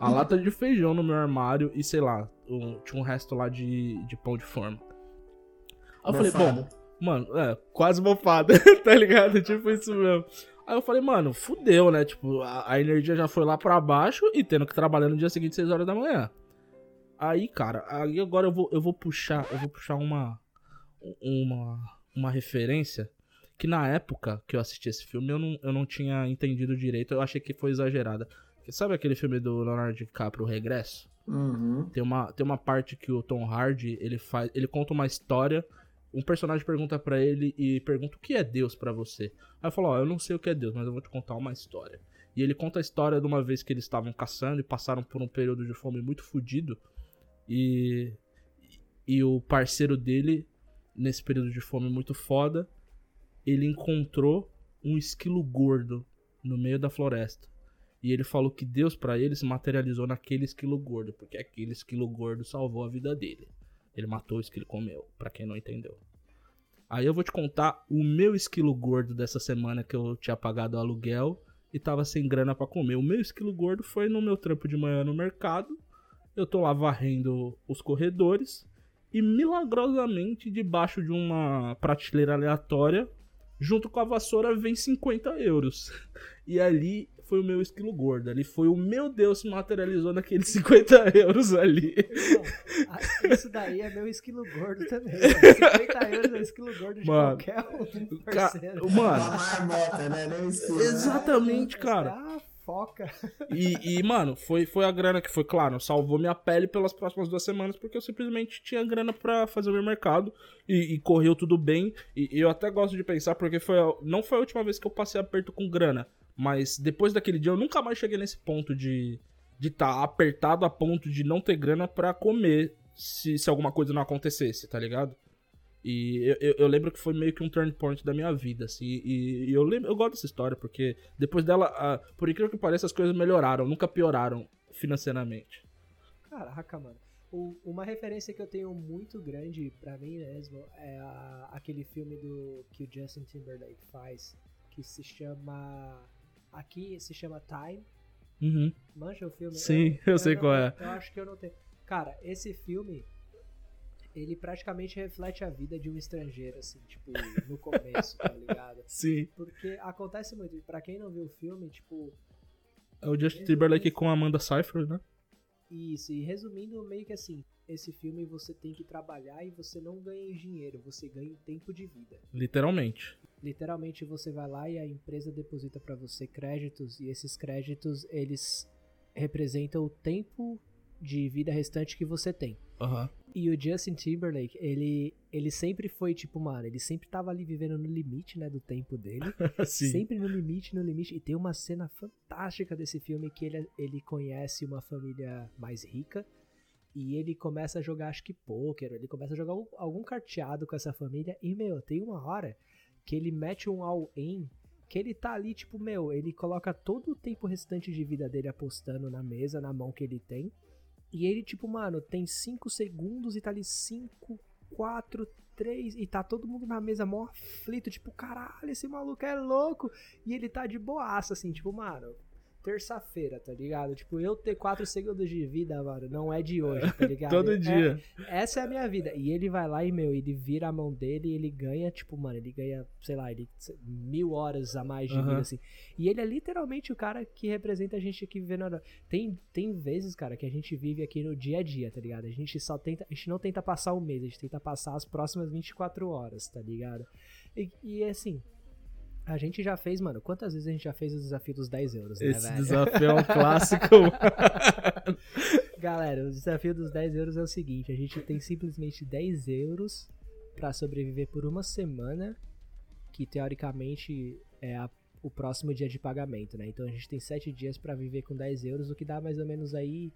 A lata de feijão no meu armário e, sei lá, um- tinha um resto lá de, de pão de forma. Aí eu falei, bom, mano, é, quase mofada, tá ligado? Tipo isso mesmo. Aí eu falei, mano, fudeu, né? Tipo, a, a energia já foi lá pra baixo e tendo que trabalhar no dia seguinte, 6 horas da manhã. Aí, cara, aí agora eu vou, eu vou puxar, eu vou puxar uma, uma, uma referência que na época que eu assisti esse filme eu não, eu não tinha entendido direito, eu achei que foi exagerada. Sabe aquele filme do Leonardo DiCaprio, O Regresso? Uhum. Tem uma, tem uma parte que o Tom Hardy, ele faz, ele conta uma história, um personagem pergunta pra ele e pergunta o que é Deus pra você. Aí eu falo, ó, eu não sei o que é Deus, mas eu vou te contar uma história. E ele conta a história de uma vez que eles estavam caçando e passaram por um período de fome muito fodido. E e o parceiro dele nesse período de fome muito foda, ele encontrou um esquilo gordo no meio da floresta. E ele falou que Deus pra ele se materializou naquele esquilo gordo, porque aquele esquilo gordo salvou a vida dele. Ele matou o esquilo comeu, pra quem não entendeu. Aí eu vou te contar o meu esquilo gordo dessa semana que eu tinha pagado o aluguel e tava sem grana pra comer. O meu esquilo gordo foi no meu trampo de manhã no mercado. Eu tô lá varrendo os corredores e milagrosamente debaixo de uma prateleira aleatória, junto com a vassoura, vem 50 euros. E ali foi o meu esquilo gordo. Ali foi o meu Deus se materializou naqueles 50 euros ali. Isso daí é meu esquilo gordo também. Mano. 50 euros é o esquilo gordo de Mano, qualquer um Ca- parceiro. Mano, marmota, né? Esquilo. exatamente, cara. Ah, foca. E, e, mano, foi, foi a grana que foi, claro, salvou minha pele pelas próximas duas semanas, porque eu simplesmente tinha grana pra fazer o meu mercado e, e correu tudo bem. E, e eu até gosto de pensar, porque foi a- não foi a última vez que eu passei aperto com grana, mas depois daquele dia eu nunca mais cheguei nesse ponto de de estar apertado a ponto de não ter grana pra comer se, se alguma coisa não acontecesse, tá ligado? E eu, eu, eu lembro que foi meio que um turn point da minha vida, assim. E, e eu lembro, eu gosto dessa história, porque depois dela, por incrível que pareça, as coisas melhoraram, nunca pioraram financeiramente. Caraca, mano. O- uma referência que eu tenho muito grande pra mim mesmo é a- aquele filme do que o Justin Timberlake faz, que se chama. Aqui se chama Time. Uhum. Manja o filme? Sim, eu sei não- qual é. Eu acho que eu não tenho. Cara, esse filme. Ele praticamente reflete a vida de um estrangeiro, assim, tipo, no começo, tá ligado? Sim. Porque acontece muito. Pra quem não viu o filme, tipo, É o Justin Timberlake com a Amanda Seyfried, né? Isso, e resumindo, meio que assim, esse filme você tem que trabalhar e você não ganha dinheiro, você ganha em tempo de vida. Literalmente. Literalmente você vai lá e a empresa deposita pra você créditos e esses créditos eles representam o tempo de vida restante que você tem. Aham. E o Justin Timberlake, ele ele sempre foi tipo, mano, ele sempre tava ali vivendo no limite, né, do tempo dele. Sim. Sempre no limite, no limite. E tem uma cena fantástica desse filme que ele, ele conhece uma família mais rica. E ele começa a jogar, acho que pôquer. Ele começa a jogar algum, carteado com essa família. E, meu, tem uma hora que ele mete um all-in. Que ele tá ali, tipo, meu, ele coloca todo o tempo restante de vida dele apostando na mesa, na mão que ele tem. E ele, tipo, mano, tem 5 segundos e tá ali 5, 4, 3. E tá todo mundo na mesa mó aflito, tipo, caralho, esse maluco é louco. E ele tá de boaça, assim, tipo, mano, terça-feira, tá ligado? Tipo, eu ter 4 segundos de vida, mano, não é de hoje, tá ligado? Todo É- dia. essa é a minha vida. E ele vai lá e, meu, ele vira a mão dele e ele ganha, tipo, mano, ele ganha, sei lá, ele mil horas a mais de Aham. vida, assim. E ele é literalmente o cara que representa a gente aqui vivendo. Tem, tem vezes, cara, que a gente vive aqui no dia a dia, tá ligado? A gente só tenta. A gente não tenta passar o mês, a gente tenta passar as próximas 24 horas, tá ligado? E, e assim. A gente já fez, mano, quantas vezes a gente já fez o desafio dos 10 euros, né, Esse velho? desafio é um clássico. Galera, o desafio dos 10 euros é o seguinte: a gente tem simplesmente 10 euros pra sobreviver por uma semana, que teoricamente é a- o próximo dia de pagamento, né? Então a gente tem 7 dias pra viver com 10 euros, o que dá mais ou menos aí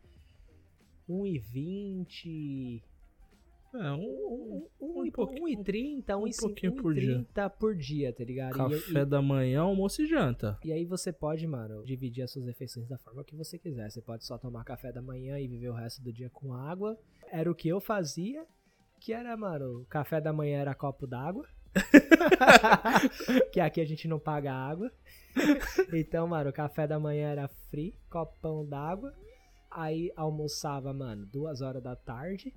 1,20. É, um, um, um pouquinho. 1,30, um pouquinho por dia. 1,30 por dia, tá ligado? E- e- Café da manhã, almoço e janta. e aí você pode, mano, dividir as suas refeições da forma que você quiser. Você pode só tomar café da manhã e viver o resto do dia com água. Era o que eu fazia, que era, mano, o café da manhã era copo d'água. que aqui a gente não paga água. então, mano, o café da manhã era free, copão d'água. Aí almoçava, mano, duas horas da tarde.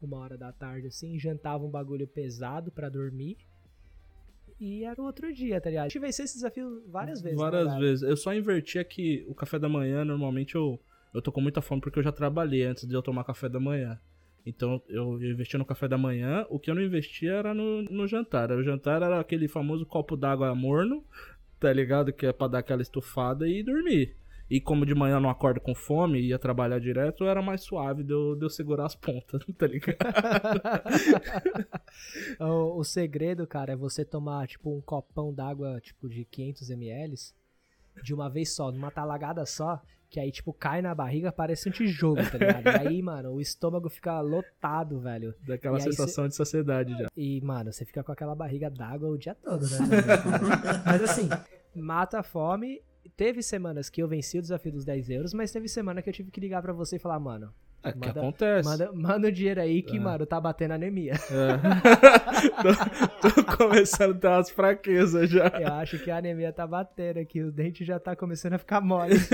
Uma hora da tarde, assim, jantava um bagulho pesado pra dormir. E era o outro dia, tá ligado? Venceu esse desafio várias vezes. né, Várias velho? vezes. Eu só inverti aqui o café da manhã, normalmente eu, eu tô com muita fome porque eu já trabalhei antes de eu tomar café da manhã. Então eu investi no café da manhã, o que eu não investia era no, no jantar. O jantar era aquele famoso copo d'água morno, tá ligado? Que é pra dar aquela estufada e dormir. E como de manhã eu não acordo com fome e ia trabalhar direto, era mais suave de eu, de eu segurar as pontas, tá ligado? o, o segredo, cara, é você tomar, tipo, um copão d'água, tipo, de 500ml de uma vez só, numa talagada só, que aí, tipo, cai na barriga, parece um tijolo, tá ligado? E aí, mano, o estômago fica lotado, velho. Daquela sensação de saciedade já. E, mano, você fica com aquela barriga d'água o dia todo, né? mas assim, mata a fome. Teve semanas que eu venci o desafio dos 10 euros, mas teve semana que eu tive que ligar pra você e falar, mano, É que Manda- acontece. manda, manda o dinheiro aí que, É. mano, tá batendo anemia. tô, tô começando a ter umas fraquezas já. Eu acho que a anemia tá batendo aqui, o dente já tá começando a ficar mole.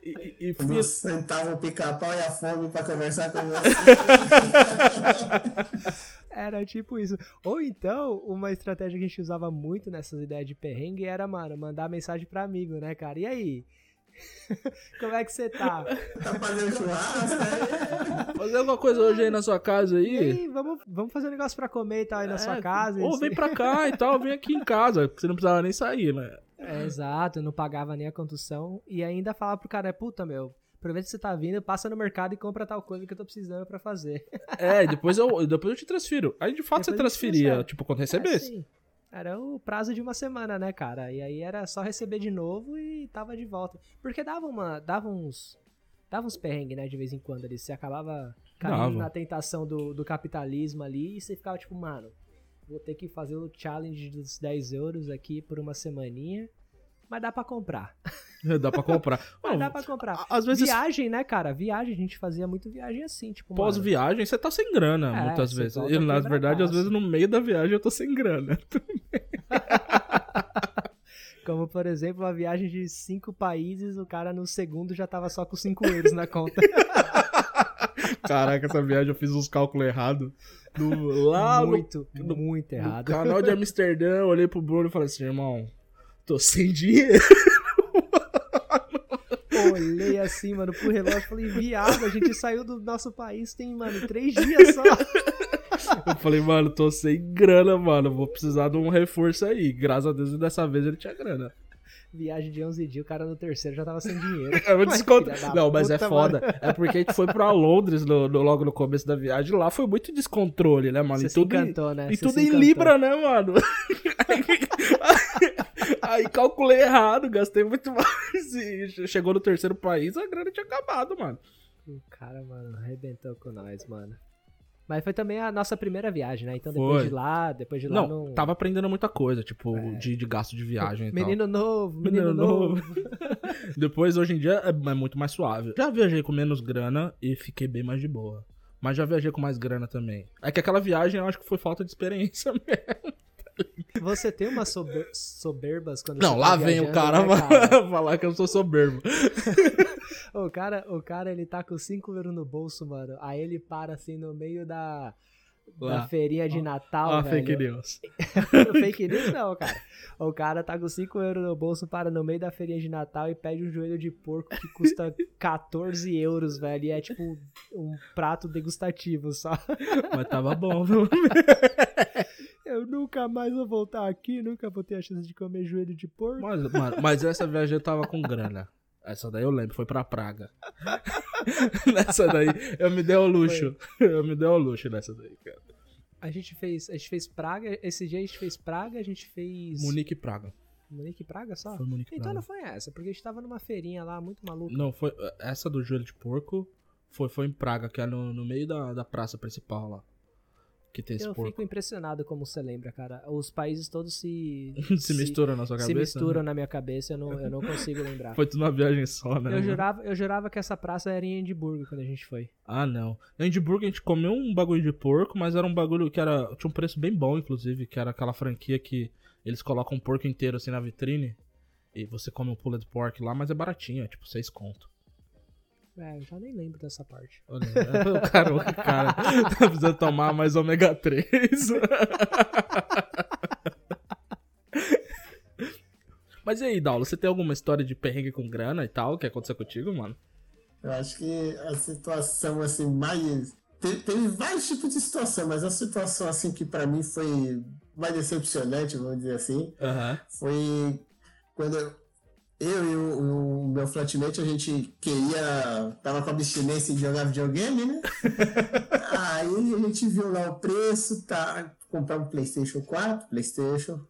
E, e, e fiz- sentava o pica-pau e a fome pra conversar com você. Era tipo isso. Ou então, uma estratégia que a gente usava muito nessas ideias de perrengue era, mano, mandar mensagem pra amigo, né, cara? E aí? Como é que você tá? Tá fazendo churrasco, né? fazer alguma coisa hoje aí na sua casa aí. aí, vamos, vamos fazer um negócio pra comer e tal aí na sua É, casa. Ou vem pra cá e tal, vem aqui em casa, porque você não precisava nem sair, né? É, exato, não pagava nem a condução. E ainda falava pro cara, puta, meu, aproveita que você tá vindo, passa no mercado e compra tal coisa que eu tô precisando pra fazer. É, e depois eu, depois eu te transfiro. Aí de fato Depois você transferia, tipo, quando É, recebesse. sim. Era o prazo de uma semana, né, cara? E aí era só receber de novo e tava de volta. Porque dava uma. Dava uns. Dava uns perrengues, né, de vez em quando ali. Você acabava caindo na tentação do, do capitalismo ali e você ficava tipo, mano, vou ter que fazer o challenge dos 10 euros aqui por uma semaninha, mas dá pra comprar. Dá pra comprar. Mas Mano, dá pra comprar. às vezes- Viagem, né, cara? Viagem, a gente fazia muito viagem assim, tipo, Pós-viagem, você tá sem grana, É, muitas vezes. E, na verdade, às vezes, no meio da viagem, eu tô sem grana. Como, por exemplo, uma viagem de cinco países, o cara no segundo já tava só com 5 euros na conta. Caraca, essa viagem eu fiz uns cálculos errados. No- Lá no, muito, no- muito no errado. canal de Amsterdã, eu olhei pro Bruno e falei assim, irmão, tô sem dinheiro. Olhei assim, mano, pro relógio e falei, viado, a gente saiu do nosso país tem, mano, três dias só. Eu falei, mano, tô sem grana, mano. Vou precisar de um reforço aí. Graças a Deus, dessa vez ele tinha grana. Viagem de 11 dias, o cara no terceiro já tava sem dinheiro. É um desconto. Não, mas é foda. mano. É porque a gente foi pra Londres no- no- logo no começo da viagem. Lá foi muito descontrole, né, mano? Você E tudo em- encantou, né? E Você tudo em. Libra, né, mano? Aí, calculei errado, gastei muito mais. E chegou no terceiro país, a grana tinha acabado, mano. O cara, mano, arrebentou com nós, mano. Mas foi também a nossa primeira viagem, né? Então depois Foi. de lá, depois de lá Não, não... tava aprendendo muita coisa, tipo, É. de, de gasto de viagem e tal. Menino novo, menino, Menino novo. novo. Depois, hoje em dia, é é muito mais suave. Já viajei com menos grana e fiquei bem mais de boa. Mas já viajei com mais grana também. É que aquela viagem eu acho que foi falta de experiência mesmo. Você tem umas sober- soberbas quando Não, lá tá vem o viajando, cara, né, cara? falar que eu sou soberbo. O cara, o cara, ele tá com 5 euros no bolso, mano. Aí ele para assim no meio da, da feirinha de Natal, Ó, velho. fake news. fake news não, cara. O cara tá com 5 euros no bolso, para no meio da feirinha de Natal e pede um joelho de porco que custa 14 euros, velho. E é tipo um prato degustativo só. Mas tava bom, viu? Eu nunca mais vou voltar aqui, nunca vou ter a chance de comer joelho de porco. Mas, mano, mas essa viagem eu tava com grana. Essa daí eu lembro, foi pra Praga. nessa daí eu me dei ao luxo. Eu me dei ao luxo nessa daí, cara. A gente fez, a gente fez Praga, esse dia a gente fez Praga, a gente fez Munique e Praga. Munique e Praga só? Foi Munique e Então Praga. não foi essa, porque a gente tava numa feirinha lá muito maluca. Não, foi. Essa do joelho de porco foi, foi em Praga, que é no, no meio da, da praça principal lá. Que tem esse Eu porco. fico impressionado como você lembra, cara. Os países todos se se misturam na sua se cabeça? misturam na minha cabeça, eu não, eu não consigo lembrar. Foi tudo uma viagem só, né? Eu jurava, eu jurava que essa praça era em Edimburgo quando a gente foi. Ah, não. Em Edimburgo a gente comeu um bagulho de porco, mas era um bagulho que era. Tinha um preço bem bom, inclusive, que era aquela franquia que eles colocam um porco inteiro assim na vitrine. E você come um pulled pork lá, mas é baratinho, é tipo 6 conto. É, eu já nem lembro dessa parte. Olha, o cara, o cara tá precisando tomar mais ômega 3. Mas e aí, Daulo, você tem alguma história de perrengue com grana e tal que aconteceu contigo, mano? Eu acho que a situação assim mais. Te- Teve vários tipos de situação, mas a situação assim que pra mim foi mais decepcionante, vamos dizer assim, Aham. foi quando eu, eu e o, o meu flatmate a gente queria. tava com abstinência de jogar videogame, né? Aí a gente viu lá o preço, tá? Comprar um PlayStation 4, PlayStation.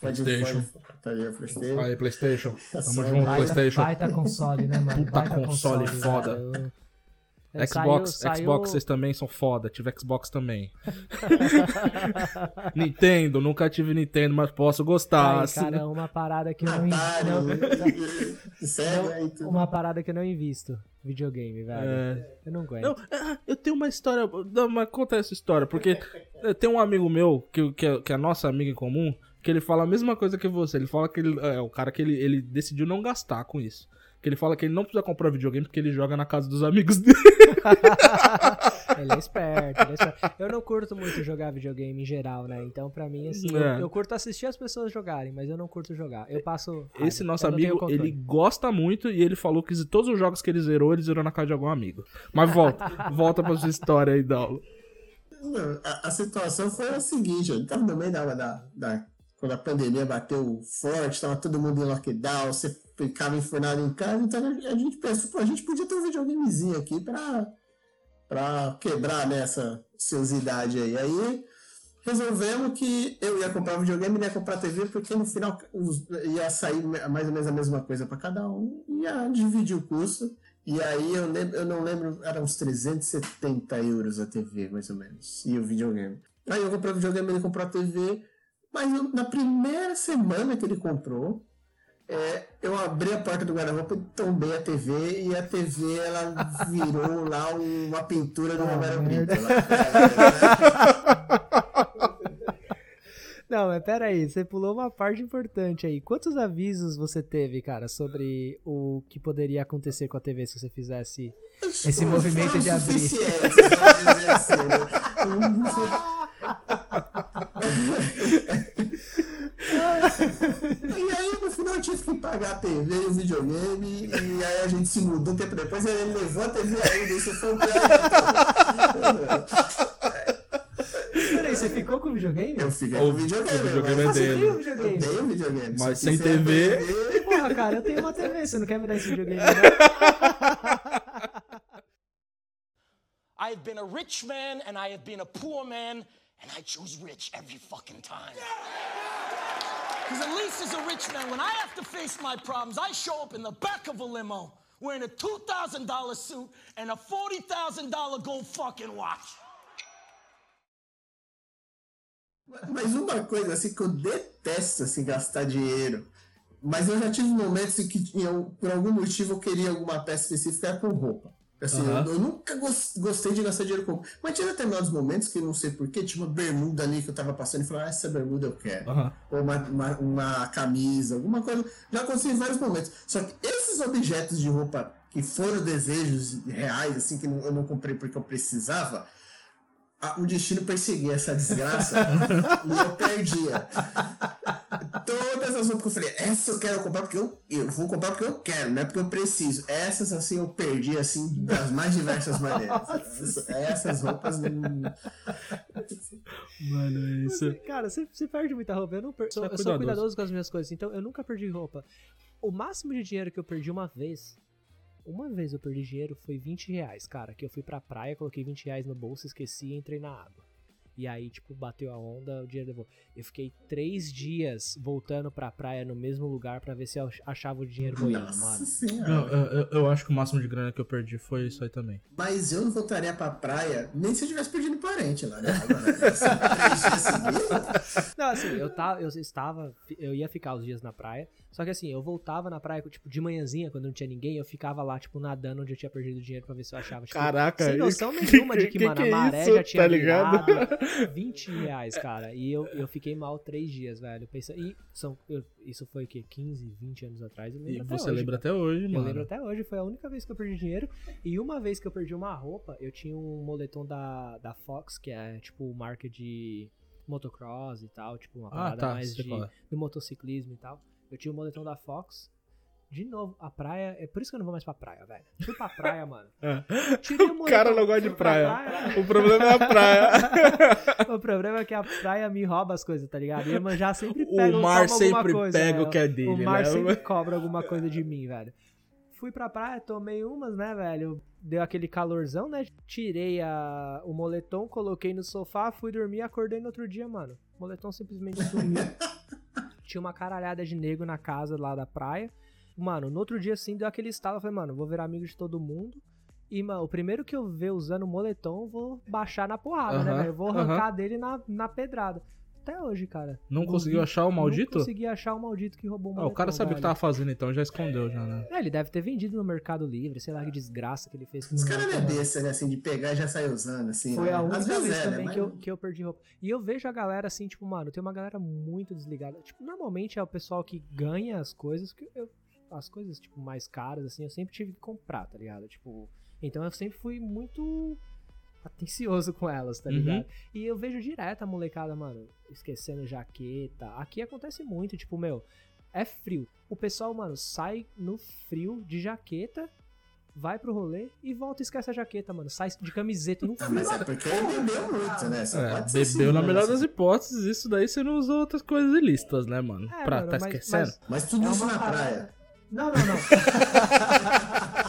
Pode PlayStation. pode- Tá aí, PlayStation. Aí, PlayStation. Tamo Só junto, PlayStation. Baita console, né, mano? Puta Baita console foda. cara. Xbox, Saiu- saiu- Xbox, vocês também são foda. Tive Xbox também. Nintendo, nunca tive Nintendo, mas posso gostar. Ai, assim. cara, uma parada que eu não, e tudo. uma parada que eu não invisto. Videogame, velho. É. Eu não aguento. Não, ah, eu tenho uma história. Não, mas conta essa história, porque tem um amigo meu, que, que, é, que é nosso amigo em comum, que ele fala a mesma coisa que você. Ele fala que ele é o cara que ele, ele decidiu não gastar com isso. Que ele fala que ele não precisa comprar videogame porque ele joga na casa dos amigos dele. Ele é esperto, ele é esperto. Eu não curto muito jogar videogame em geral, né? Então, pra mim, assim, eu, É. eu curto assistir as pessoas jogarem, mas eu não curto jogar. Eu passo. Esse nosso Eu não tenho amigo, ele gosta muito e ele falou que todos os jogos que ele zerou, ele zerou na casa de algum amigo. Mas volta, volta pra sua história aí, Daulo. Não, A, a situação foi a seguinte, eu tava no meio da, da, da- Quando a pandemia bateu forte, tava todo mundo em lockdown, você ficava enfurnado em casa, então a gente pensou, pô, a gente podia ter um videogamezinho aqui pra, pra quebrar né, essa ociosidade aí. Aí resolvemos que eu ia comprar videogame ele ia comprar TV, porque no final ia sair mais ou menos a mesma coisa pra cada um, ia dividir o custo. E aí eu, lembro, eu não lembro, era uns 370 euros a TV, mais ou menos. E o videogame. Aí eu comprei o videogame, ele comprou a TV. Mas eu- na primeira semana que ele comprou, é, eu abri a porta do guarda-roupa e tombei a TV. E a TV ela virou lá uma pintura do Romero Brito. Não, mas pera aí, você pulou uma parte importante aí. Quantos avisos você teve, cara, sobre o que poderia acontecer com a TV se você fizesse esse movimento de abrir? Suficientes, vamos dizer assim, né? E aí, no final, eu tive que pagar a TV e o videogame. E aí a gente se mudou um tempo depois. Aí ele levou a TV ainda. Isso foi o pior. Peraí, você ficou com o videogame? Eu fiquei com o videogame. O videogame é mas- Você tem o dele. Eu tenho o videogame. Mas sem a TV. Porra, cara, eu tenho uma TV, você não quer me dar esse videogame, não? I have been a rich man and I have been a poor man, and I choose rich every fucking time. Because at least as a rich man, when I have to face my problems, I show up in the back of a limo wearing a $2,000 suit and a $40,000 gold fucking watch. Mas uma coisa assim que eu detesto assim, gastar dinheiro. Mas eu já tive momentos em que eu, por algum motivo eu queria alguma peça específica era com roupa. Assim, Aham. eu, eu nunca gos- gostei de gastar dinheiro com. Mas tinha determinados momentos que não sei porquê, tinha uma bermuda ali que eu tava passando e falava, ah, essa bermuda eu quero. Aham. Ou uma, uma, uma camisa, alguma coisa. Já aconteceu em vários momentos. Só que esses objetos de roupa que foram desejos reais, assim, que eu não comprei porque eu precisava, a- o destino perseguia essa desgraça e eu perdia. Todas as roupas que eu falei, essa eu quero comprar porque eu, eu vou comprar porque eu quero, não é porque eu preciso. Essas, assim, eu perdi, assim, das mais diversas maneiras. Essas, essas roupas não... Mano, é isso. Cara, você, você perde muita roupa. Eu, não per... sou, eu sou cuidadoso com as minhas coisas, então eu nunca perdi roupa. O máximo de dinheiro que eu perdi uma vez. Uma vez eu perdi dinheiro foi 20 reais, cara. Que eu fui pra praia, coloquei 20 reais no bolso, esqueci e entrei na água. E aí, tipo, bateu a onda, o dinheiro levou. Eu fiquei três dias voltando pra praia no mesmo lugar pra ver se eu achava o dinheiro boiando, Nossa mano. senhora. Não, eu, eu- eu acho que o máximo de grana que eu perdi foi isso aí também. Mas eu não voltaria pra praia nem se eu tivesse perdido parente lá, né? Agora, assim, três dias seguidos. Não, assim, eu, tava, eu estava. Eu ia ficar os dias na praia. Só que assim, eu voltava na praia, tipo, de manhãzinha, quando não tinha ninguém, eu ficava lá, tipo, nadando onde eu tinha perdido dinheiro pra ver se eu achava. Tipo, Caraca, sem noção que- nenhuma de que, que mano, que a é maré isso, já tinha tá ligado? virado 20 reais, cara. E eu, eu fiquei mal três dias, velho. Pensando, e são, eu- isso foi o quê? 15, 20 anos atrás? Eu lembro E até você hoje, lembra cara. até hoje, Eu mano. lembro até hoje, foi a única vez que eu perdi dinheiro. E uma vez que eu perdi uma roupa, eu tinha um moletom da, da Fox, que é tipo marca de motocross e tal, tipo uma Ah, parada tá, mais de, é. do motociclismo e tal. Eu tinha o moletom da Fox. De novo, a praia. É por isso que eu não vou mais pra praia, velho. Fui pra praia, mano. Tirei o O cara não gosta de fui pra praia. O problema é a praia. o problema é que a praia me rouba as coisas, tá ligado? E a sempre O pega mar toma alguma sempre coisa, pega é, o que é dele, O mar né? sempre cobra alguma coisa de mim, velho. Fui pra praia, tomei umas, né, velho? Deu aquele calorzão, né? Tirei a, o moletom, coloquei no sofá, fui dormir, acordei no outro dia, mano. O moletom simplesmente sumiu. Tinha uma caralhada de nego na casa lá da praia. Mano, no outro dia assim deu aquele estalo. Eu falei, mano, vou virar amigo de todo mundo. E, mano, o primeiro que eu ver usando o moletom, eu vou baixar na porrada, né, velho? Eu vou arrancar dele na, na pedrada. Até hoje, cara. Não conseguiu achar o maldito? Não consegui achar o maldito que roubou o Ah, moletom. o cara sabia o que tava fazendo, então já escondeu já, né? É, ele deve ter vendido no Mercado Livre, sei lá que desgraça que ele fez com Os caras não é besta, né? Assim, de pegar e já sair usando, assim. Foi né? a Às única vezes vez é, né? também Mas- que, eu, que eu perdi roupa. E eu vejo a galera assim, tipo, mano, tem uma galera muito desligada. Tipo, normalmente é o pessoal que ganha as coisas, que eu, as coisas, tipo, mais caras, assim, eu sempre tive que comprar, tá ligado? Tipo, então eu sempre fui muito atencioso com elas, tá Uhum. ligado? E eu vejo direto a molecada, mano, esquecendo jaqueta. Aqui acontece muito, tipo, meu, é frio. O pessoal, mano, sai no frio de jaqueta, vai pro rolê e volta e esquece a jaqueta, mano. Sai de camiseta no Ah, frio. mas é porque ele bebeu muito, né? Só É, pode ser bebeu assim, na né? melhor das hipóteses, isso daí você não usou outras coisas ilícitas, né, mano? É, pra mano, tá mas- esquecendo. mas- Mas tudo É isso na parada. praia. Não, não, não.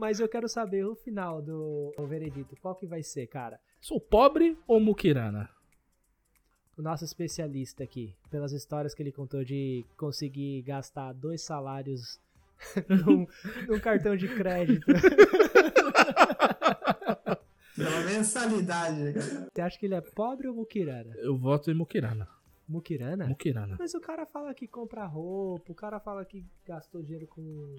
Mas eu quero saber o final do o veredito. Qual que vai ser, cara? Sou pobre ou muquirana? o nosso especialista aqui, pelas histórias que ele contou de conseguir gastar dois salários num, num cartão de crédito. Pela mensalidade, né, cara. Você acha que ele é pobre ou muquirana? Eu voto em Mukirana. Muquirana? Mukirana. Mas o cara fala que compra roupa, o cara fala que gastou dinheiro com,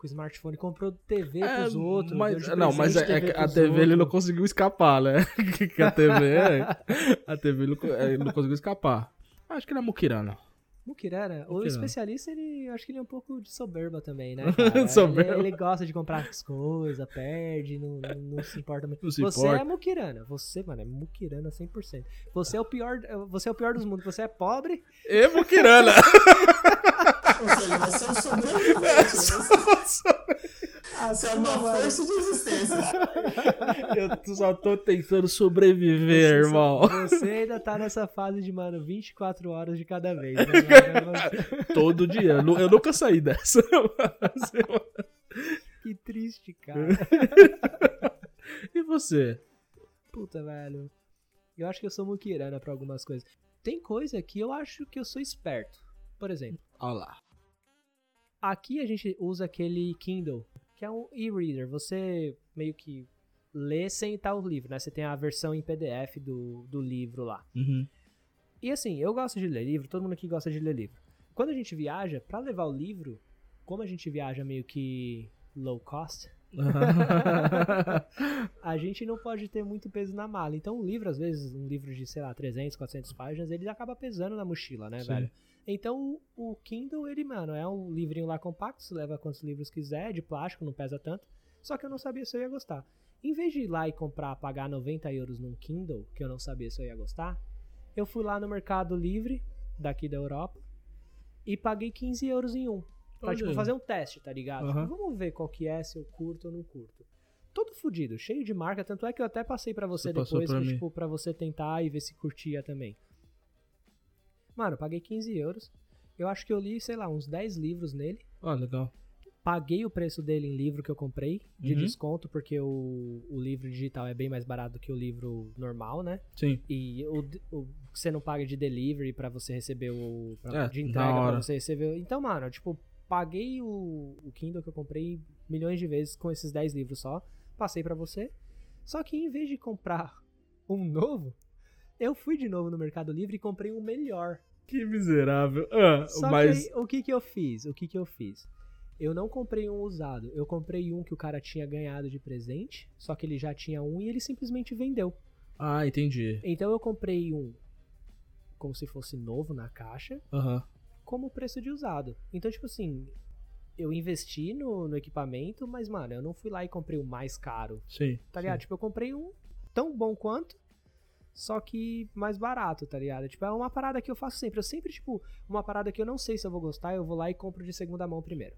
com smartphone, comprou TV pros outros. de É, mas, não, mas é, é a TV ele não outros. conseguiu escapar, né? que a TV, é- a TV ele não, ele não conseguiu escapar. Acho que ele é Mukirana. O especialista, ele acho que ele é um pouco de soberba também, né? Soberba. Ele, ele gosta de comprar as coisas, perde, não, não, não se importa muito. Não se você importa. é muquirana, você, mano, é muquirana 100%. Você é o pior, você é o pior dos mundos, você é pobre, E Mukirana! Ou seja, você é um sobrevivente. né? Você é uma força de existência. Eu só tô tentando sobreviver, irmão. você ainda tá nessa fase de, mano, 24 horas de cada vez. Né? Todo dia. Eu nunca saí dessa. que triste, cara. E você? Puta, velho. Eu acho que eu sou muquirana pra algumas coisas. Tem coisa que eu acho que eu sou esperto. Por exemplo, Olha lá. aqui a gente usa aquele Kindle, que é um e-reader. Você meio que lê sem estar o livro, né? Você tem a versão em PDF do, do livro lá. Uhum. E assim, eu gosto de ler livro, todo mundo aqui gosta de ler livro. Quando a gente viaja, pra levar o livro, como a gente viaja meio que low cost, a gente não pode ter muito peso na mala. Então, um livro, às vezes, um livro de, sei lá, 300, 400 páginas, ele acaba pesando na mochila, né, Sim. velho? Então, o Kindle, ele, mano, é um livrinho lá compacto, você leva quantos livros quiser, de plástico, não pesa tanto. Só que eu não sabia se eu ia gostar. Em vez de ir lá e comprar, pagar 90 euros num Kindle, que eu não sabia se eu ia gostar, eu fui lá no Mercado Livre, daqui da Europa, e paguei 15 euros em um. Pra, tipo, fazer um teste, tá ligado? Aham. Tipo, vamos ver qual que é, se eu curto ou não curto. Todo fudido, cheio de marca, tanto é que eu até passei pra você Você depois, pra tipo, pra você tentar e ver se curtia também. Mano, eu paguei 15 euros. Eu acho que eu li, sei lá, uns 10 livros nele. Ó, legal. Paguei o preço dele em livro que eu comprei, de Uhum. desconto, porque o, o livro digital é bem mais barato que o livro normal, né? Sim. E o, o você não paga de delivery pra você receber o. pra- É, de entrega pra você receber. Então, mano, eu, tipo, paguei o, o Kindle que eu comprei milhões de vezes com esses 10 livros só. Passei pra você. Só que em vez de comprar um novo, eu fui de novo no Mercado Livre e comprei um melhor. Que miserável. Ah, Só mas. que aí, o que que eu fiz? O que que eu fiz? Eu não comprei um usado. Eu comprei um que o cara tinha ganhado de presente, só que ele já tinha um e ele simplesmente vendeu. Ah, entendi. Então eu comprei um como se fosse novo na caixa, Aham. como preço de usado. Então, tipo assim, eu investi no, no equipamento, mas, mano, eu não fui lá e comprei o mais caro. Sim. Tá ligado? Tipo, eu comprei um tão bom quanto, só que mais barato, tá ligado? Tipo, é uma parada que eu faço sempre. Eu sempre, tipo, uma parada que eu não sei se eu vou gostar, eu vou lá e compro de segunda mão primeiro.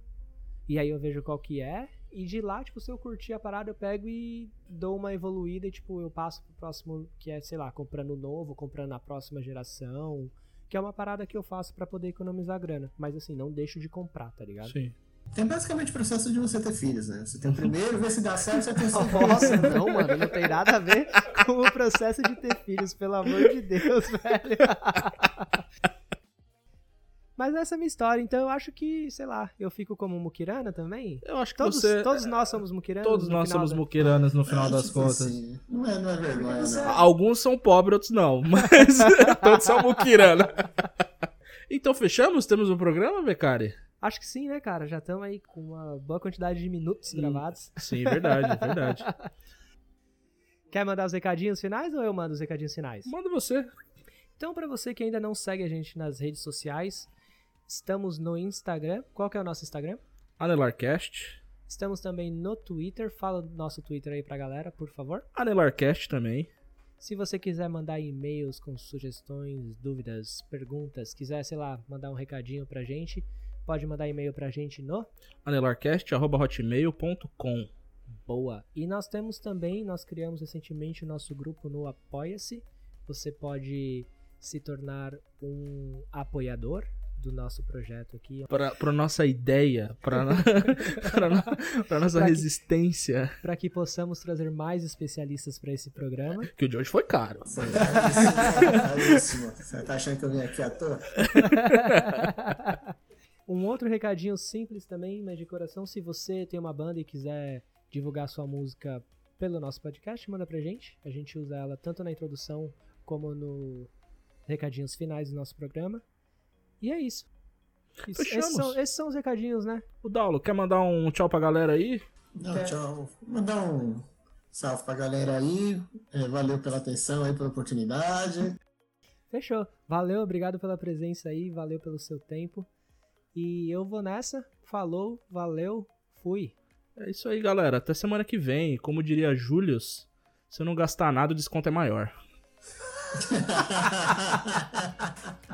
E aí eu vejo qual que é, e de lá, tipo, se eu curtir a parada, eu pego e dou uma evoluída e, tipo, eu passo pro próximo, que é, sei lá, comprando novo, comprando a próxima geração. Que é uma parada que eu faço pra poder economizar grana. Mas assim, não deixo de comprar, tá ligado? Sim. Tem basicamente o processo de você ter filhos, né? Você tem o primeiro, vê se dá certo, você tem o segundo. Nossa, não, mano, não tem nada a ver com o processo de ter filhos, pelo amor de Deus, velho. Mas essa é a minha história, então eu acho que, sei lá, eu fico como muquirana também. Eu acho que Todos, você. todos nós somos muquiranas. Todos no nós final somos da- muquiranas no final das Tipo contas. assim, não, é, não é vergonha, não. Alguns são pobres, outros não. Mas todos são muquirana. Então fechamos? Temos um programa, Becari? Acho que sim, né, cara? Já estamos aí com uma boa quantidade de minutos gravados. Sim, verdade, verdade. Quer mandar os recadinhos finais ou eu mando os recadinhos finais? Manda você. Então, pra você que ainda não segue a gente nas redes sociais, estamos no Instagram. Qual que é o nosso Instagram? Anelarcast. Estamos também no Twitter. Fala do nosso Twitter aí pra galera, por favor. Anelarcast também. Se você quiser mandar e-mails com sugestões, dúvidas, perguntas, quiser, sei lá, mandar um recadinho pra gente, pode mandar e-mail pra gente no anelarcast.hotmail.com Boa. E nós temos também, nós criamos recentemente o nosso grupo no Apoia-se. Você pode se tornar um apoiador do nosso projeto aqui. Pra, pra nossa ideia, no- pra nossa Pra resistência. Para que possamos trazer mais especialistas para esse programa. Que o de hoje foi caro. Foi caríssimo, caríssimo. Você tá achando que eu vim aqui à toa? Um outro recadinho simples também, mas de coração, se você tem uma banda e quiser divulgar sua música pelo nosso podcast, manda pra gente. A gente usa ela tanto na introdução como no recadinhos finais do nosso programa. E é isso. Isso- Fechamos. Esses, são, esses são os recadinhos, né? O Daulo, quer mandar um tchau pra galera aí? Não, tchau. Mandar um salve pra galera aí. É, valeu pela atenção aí, pela oportunidade. Fechou. Valeu, obrigado pela presença aí, valeu pelo seu tempo. E eu vou nessa. Falou, valeu, fui. É isso aí, galera. Até semana que vem. Como diria Július, se eu não gastar nada, o desconto é maior.